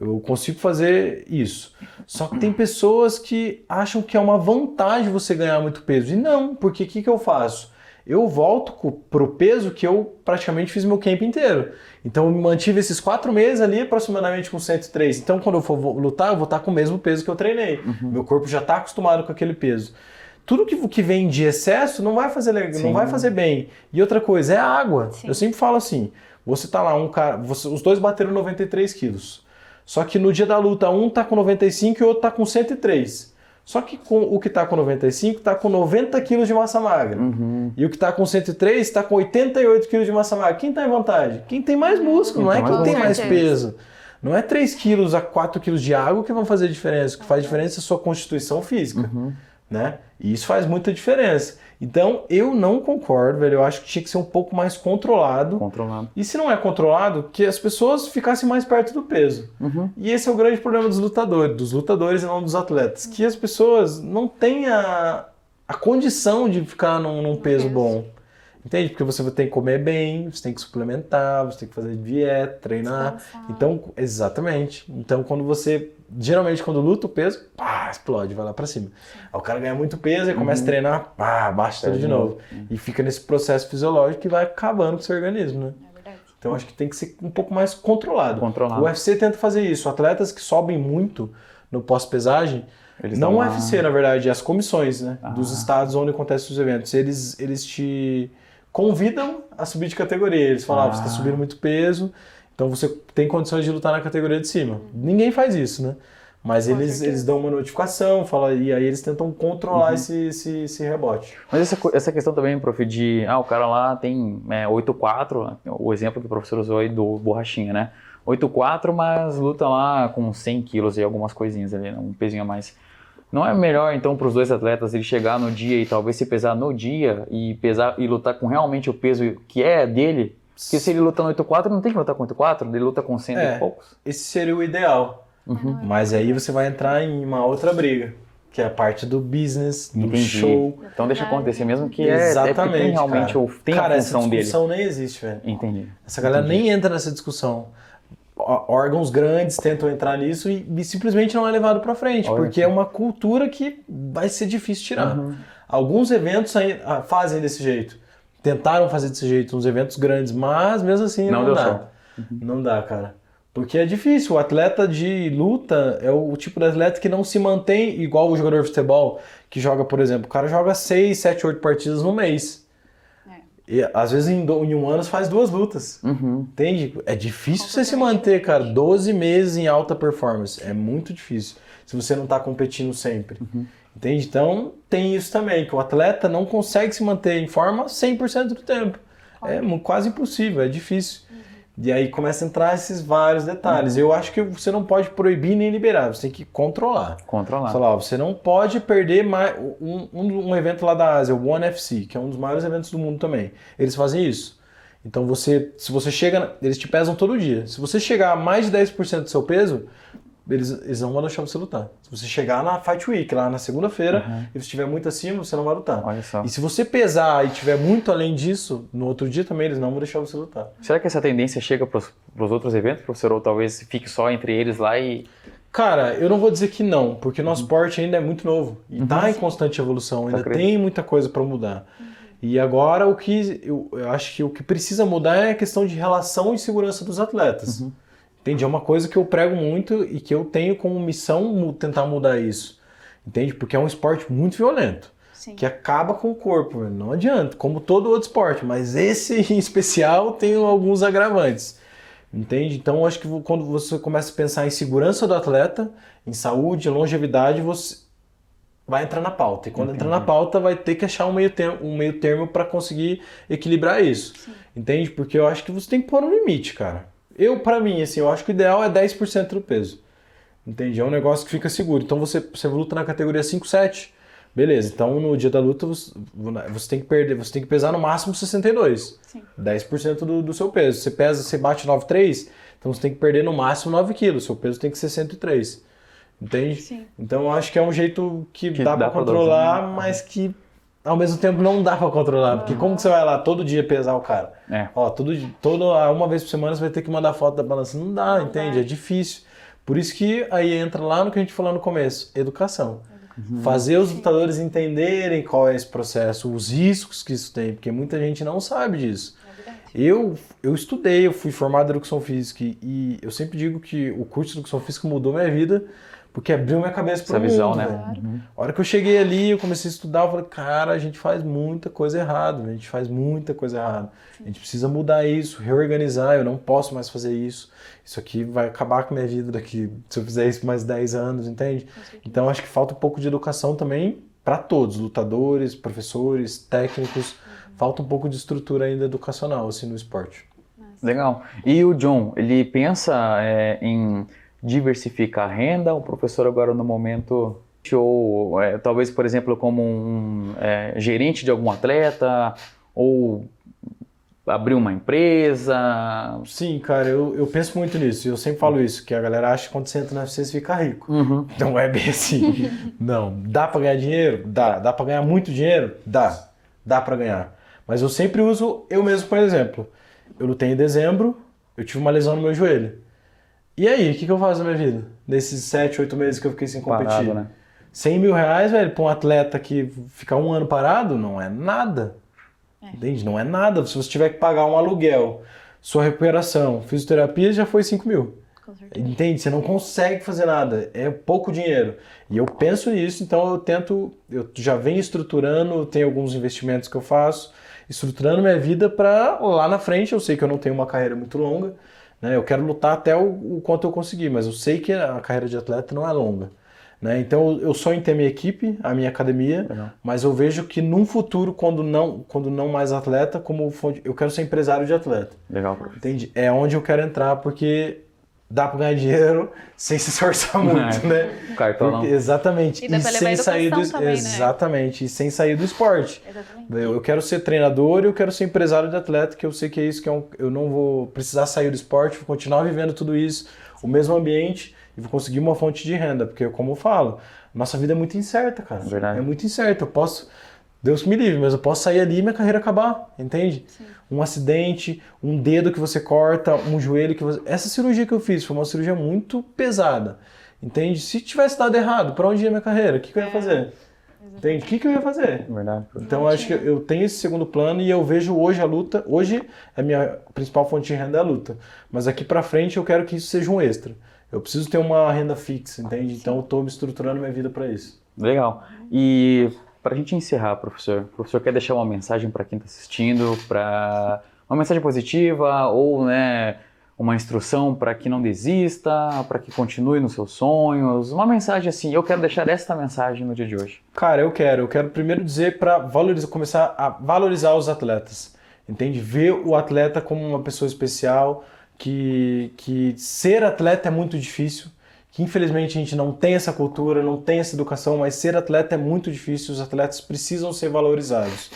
Eu consigo fazer isso. Só que tem pessoas que acham que é uma vantagem você ganhar muito peso. E não, porque o que, que eu faço? Eu volto pro peso que eu praticamente fiz meu camp inteiro. Então eu me mantive esses quatro meses ali aproximadamente com 103. Então quando eu for lutar, eu vou estar com o mesmo peso que eu treinei. Meu corpo já está acostumado com aquele peso. Tudo que, que vem de excesso não vai fazer Sim. não vai fazer bem. E outra coisa é a água. Sim. Eu sempre falo assim: você tá lá, um cara, você- os dois bateram 93 quilos. Só que no dia da luta, um tá com 95 e o outro tá com 103. Só que com, o que tá com 95 tá com 90 quilos de massa magra. Uhum. E o que tá com 103 tá com 88 quilos de massa magra. Quem tá em vantagem? Quem tem mais músculo, não é Quem tem mais peso. Não é 3 quilos a 4 quilos de água que vão fazer diferença. O que faz diferença é a sua constituição física. Uhum. Né? E isso faz muita diferença. Então, eu não concordo, velho. Eu acho que tinha que ser um pouco mais controlado. Controlado. E se não é controlado, que as pessoas ficassem mais perto do peso. Uhum. E esse é o grande problema dos lutadores, dos lutadores e não dos atletas, que as pessoas não têm a, a condição de ficar num, num peso bom. Entende? Porque você tem que comer bem, você tem que suplementar, você tem que fazer dieta, treinar. Descansar. Então, exatamente. Então, quando você. Geralmente, quando luta o peso, pá, explode, vai lá pra cima. Aí o cara ganha muito peso e começa a treinar, pá, baixa tudo de de novo. E fica nesse processo fisiológico que vai acabando com o seu organismo, né? É. Então acho que tem que ser um pouco mais controlado. Controlado. O UFC tenta fazer isso. Atletas que sobem muito no pós-pesagem, não o UFC, na verdade, as comissões, né? Ah. Dos estados onde acontecem os eventos. Eles, eles te convidam a subir de categoria. Eles falam, ah, você está Ah. subindo muito peso, então você tem condições de lutar na categoria de cima. Ninguém faz isso, né? Mas Com eles, certeza. eles dão uma notificação, fala, e aí eles tentam controlar Uhum. esse, esse, esse rebote. Mas essa, essa questão também, prof, de. Ah, o cara lá tem é, 8-4, o exemplo que o professor usou aí do Borrachinha, né? 8-4, mas luta lá com 100 quilos e algumas coisinhas ali, né? um pezinho a mais. Não é melhor, então, para os dois atletas ele chegar no dia e talvez se pesar no dia e pesar e lutar com realmente o peso que é dele? Porque se ele luta no 8-4, não tem que lutar com 8-4, ele luta com 100 É. e poucos. Esse seria o ideal. Uhum. Mas aí você vai entrar em uma outra briga, que é a parte do business, do Entendi. show. Então deixa acontecer mesmo que é, é Exatamente. tem realmente cara. o, tem cara, a essa função dele. discussão nem existe, velho. Entendi. Essa galera Entendi. nem entra nessa discussão. Órgãos grandes tentam entrar nisso e, e simplesmente não é levado pra frente, Olha porque só. é uma cultura que vai ser difícil tirar. Uhum. Alguns eventos aí, ah, fazem desse jeito. Tentaram fazer desse jeito, uns eventos grandes, mas mesmo assim Não não, deu dá. certo. Não dá, cara. Porque é difícil. O atleta de luta é o tipo de atleta que não se mantém igual o jogador de futebol, que joga, por exemplo, o cara joga 6, 7, 8 partidas no mês. E às vezes em, do- em um ano você faz duas lutas. Uhum. Entende? É difícil você se manter, cara, 12 meses em alta performance. É muito difícil. Se você não tá competindo sempre. Entende? Então tem isso também, que o atleta não consegue se manter em forma 100% do tempo. É quase impossível, é difícil. E aí começa a entrar esses vários detalhes. Eu acho que você não pode proibir nem liberar, você tem que controlar. Controlar. Falar, ó, você não pode perder mais um, um, um evento lá da Ásia, o One FC, que é um dos maiores eventos do mundo também. Eles fazem isso. Então você, se você chega, eles te pesam todo dia. Se você chegar a mais de 10% do seu peso, eles, eles não vão deixar você lutar. Se você chegar na Fight Week, lá na segunda-feira, Uhum. e você estiver muito acima, você não vai lutar. Olha só. E se você pesar e tiver muito além disso, no outro dia também eles não vão deixar você lutar. Será que essa tendência chega para os outros eventos, professor? Ou talvez fique só entre eles lá e. Cara, eu não vou dizer que não, porque o nosso esporte ainda é muito novo e está Uhum. em constante evolução, ainda acredito. tem muita coisa para mudar. E agora o que eu, eu acho que o que precisa mudar é a questão de relação e segurança dos atletas. Uhum. Entende? É uma coisa que eu prego muito e que eu tenho como missão tentar mudar isso. Entende? Porque é um esporte muito violento, Sim. que acaba com o corpo, não adianta, como todo outro esporte, mas esse em especial tem alguns agravantes. Entende? Então, eu acho que quando você começa a pensar em segurança do atleta, em saúde, longevidade, você vai entrar na pauta. E quando entrar na pauta, vai ter que achar um meio termo, um meio termo para conseguir equilibrar isso. Sim. Entende? Porque eu acho que você tem que pôr um limite, cara. Eu, para mim, assim, eu acho que o ideal é 10% do peso. Entende? É um negócio que fica seguro. Então você, você luta na categoria 5, 7. Beleza, então no dia da luta você, você tem que perder, você tem que pesar no máximo 62. Sim. 10% do, do seu peso. Você pesa, você bate 9,3, então você tem que perder no máximo 9 quilos. Seu peso tem que ser 103. Entende? Sim. Então eu acho que é um jeito que, Que dá, dá pra pra controlar, dosar, mas que ao mesmo tempo não dá pra controlar. Porque como que você vai lá todo dia pesar o cara? É. Ó, todo, todo, uma vez por semana você vai ter que mandar foto da balança. Não dá, entende? É difícil. Por isso que aí entra lá no que a gente falou no começo, educação. Fazer os lutadores entenderem qual é esse processo, os riscos que isso tem, porque muita gente não sabe disso. É. Eu, eu estudei, eu fui formado em educação física e- e eu sempre digo que o curso de educação física mudou minha vida porque abriu minha cabeça para Essa visão, mundo, né? velho. Uhum. A hora que eu cheguei ali, eu comecei a estudar, eu falei, cara, a gente faz muita coisa errada, a gente faz muita coisa errada. A gente precisa mudar isso, reorganizar, eu não posso mais fazer isso. Isso aqui vai acabar com a minha vida daqui, se eu fizer isso por mais 10 anos, entende? Então acho que falta um pouco de educação também para todos, lutadores, professores, técnicos. Falta um pouco de estrutura ainda educacional assim no esporte. Legal. E o John, ele pensa é, em diversificar a renda? O professor agora no momento ou é, talvez, por exemplo, como um é, gerente de algum atleta ou abrir uma empresa? Sim, cara, eu, eu penso muito nisso. Eu sempre falo isso, que a galera acha que quando você entra na UFC você fica rico. Uhum. Não é bem assim. Não. Dá pra ganhar dinheiro? Dá. Dá pra ganhar muito dinheiro? Dá. Dá pra ganhar. Mas eu sempre uso eu mesmo, por exemplo. Eu lutei em dezembro, eu tive uma lesão no meu joelho. E aí, o que, que eu faço na minha vida? Nesses 7, 8 meses que eu fiquei sem competir. Parado, né? 100 mil reais, velho, pra um atleta que ficar um ano parado, não é nada. Entende? Não é nada. Se você tiver que pagar um aluguel, sua recuperação, fisioterapia, já foi 5 mil. Com certeza. Entende? Você não consegue fazer nada. É pouco dinheiro. E eu penso nisso, então eu tento, eu já venho estruturando, tem alguns investimentos que eu faço, estruturando minha vida para lá na frente. Eu sei que eu não tenho uma carreira muito longa, né? Eu quero lutar até o, o quanto eu conseguir, mas eu sei que a carreira de atleta não é longa. Né? Então eu sonho em ter minha equipe, a minha academia, Legal. mas eu vejo que num futuro, quando não, quando não mais atleta, como fonte- eu quero ser empresário de atleta. Legal, professor. Entende? É onde eu quero entrar, porque dá pra ganhar dinheiro sem se esforçar muito, É. né? Cartolão. Porque- exatamente. E dá pra levar sem sair do também, né? exatamente, e sem sair do esporte. Exatamente. Eu, eu quero ser treinador e eu quero ser empresário de atleta, que eu sei que é isso que é um, eu não vou precisar sair do esporte, vou continuar vivendo tudo isso, o mesmo ambiente e vou conseguir uma fonte de renda, porque como eu falo, nossa vida é muito incerta, cara. Verdade. É muito incerta. Eu posso Deus me livre, mas eu posso sair ali e minha carreira acabar, entende? Um acidente, um dedo que você corta, um joelho que você. Essa cirurgia que eu fiz foi uma cirurgia muito pesada, entende? Se tivesse dado errado, pra onde ia minha carreira? O que, que eu ia fazer? Entende? O que, que eu ia fazer? Verdade. Então eu acho que eu tenho esse segundo plano e eu vejo hoje a luta. Hoje a minha principal fonte de renda é a luta. Mas aqui pra frente eu quero que isso seja um extra. Eu preciso ter uma renda fixa, entende? Então eu tô me estruturando minha vida pra isso. Legal. E para a gente encerrar, professor, o professor quer deixar uma mensagem para quem está assistindo, para uma mensagem positiva ou, né, uma instrução para que não desista, para que continue nos seus sonhos, uma mensagem assim. Eu quero deixar esta mensagem no dia de hoje. Cara, eu quero. Eu quero primeiro dizer para valorizar, começar a valorizar os atletas. Entende? Ver o atleta como uma pessoa especial, que, que ser atleta é muito difícil, que infelizmente a gente não tem essa cultura, não tem essa educação, mas ser atleta é muito difícil, os atletas precisam ser valorizados.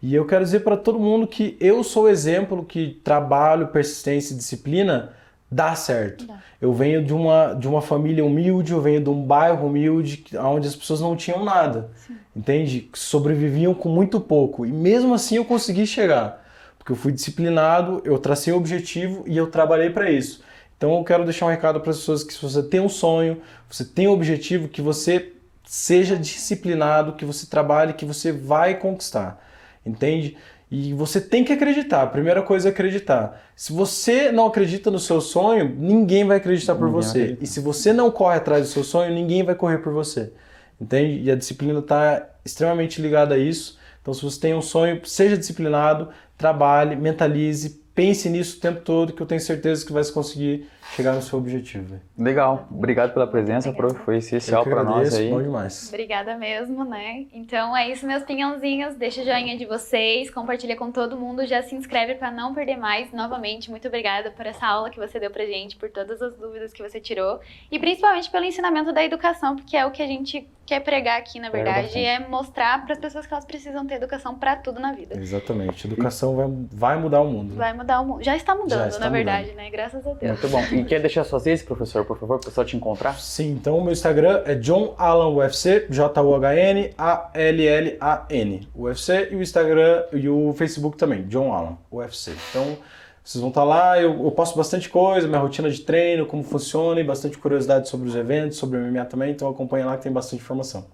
E eu quero dizer para todo mundo que eu sou o exemplo que trabalho, persistência e disciplina dá certo. Dá. Eu venho de uma, de uma família humilde, eu venho de um bairro humilde, onde as pessoas não tinham nada, entende? Sobreviviam com muito pouco. E mesmo assim eu consegui chegar, porque eu fui disciplinado, eu tracei um objetivo e eu trabalhei para isso. Então eu quero deixar um recado para as pessoas que se você tem um sonho, você tem um objetivo, que você seja disciplinado, que você trabalhe, que você vai conquistar. Entende? E você tem que acreditar. A primeira coisa é acreditar. Se você não acredita no seu sonho, ninguém vai acreditar por Ninguém você. acredita. E se você não corre atrás do seu sonho, ninguém vai correr por você. Entende? E a disciplina está extremamente ligada a isso. Então, se você tem um sonho, seja disciplinado, trabalhe, mentalize, pense nisso o tempo todo, que eu tenho certeza que vai conseguir chegar no seu objetivo. Legal. Obrigado pela presença, prof. Foi essencial para nós aí. Bom demais. Obrigada mesmo, né? Então é isso, meus pinhãozinhos. Deixa o joinha de vocês, compartilha com todo mundo, já se inscreve para não perder mais. Novamente, muito obrigada por essa aula que você deu pra gente, por todas as dúvidas que você tirou e principalmente pelo ensinamento da educação, porque é o que a gente quer pregar aqui, na verdade, é, é mostrar para as pessoas que elas precisam ter educação para tudo na vida. Exatamente. Educação vai, vai mudar o mundo. Vai mudar o mundo. Já está mudando, Já está na verdade, mudando. né? Graças a Deus. Muito bom. E quer deixar suas redes, professor, por favor, para o pessoal te encontrar? Sim, então o meu Instagram é John Alan UFC, J-U-H-N A-L-L-A-N. UFC e o Instagram e o Facebook também, John Alan UFC. Então, vocês vão estar lá, eu, eu posto bastante coisa, minha rotina de treino, como funciona e bastante curiosidade sobre os eventos, sobre o MMA também, então acompanha lá que tem bastante informação.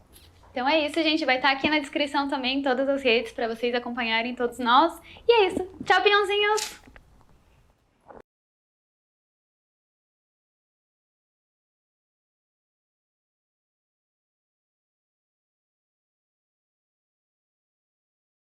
Então é isso, gente. Vai estar aqui na descrição também todas as redes para vocês acompanharem todos nós. E é isso. Tchau, pinhãozinhos!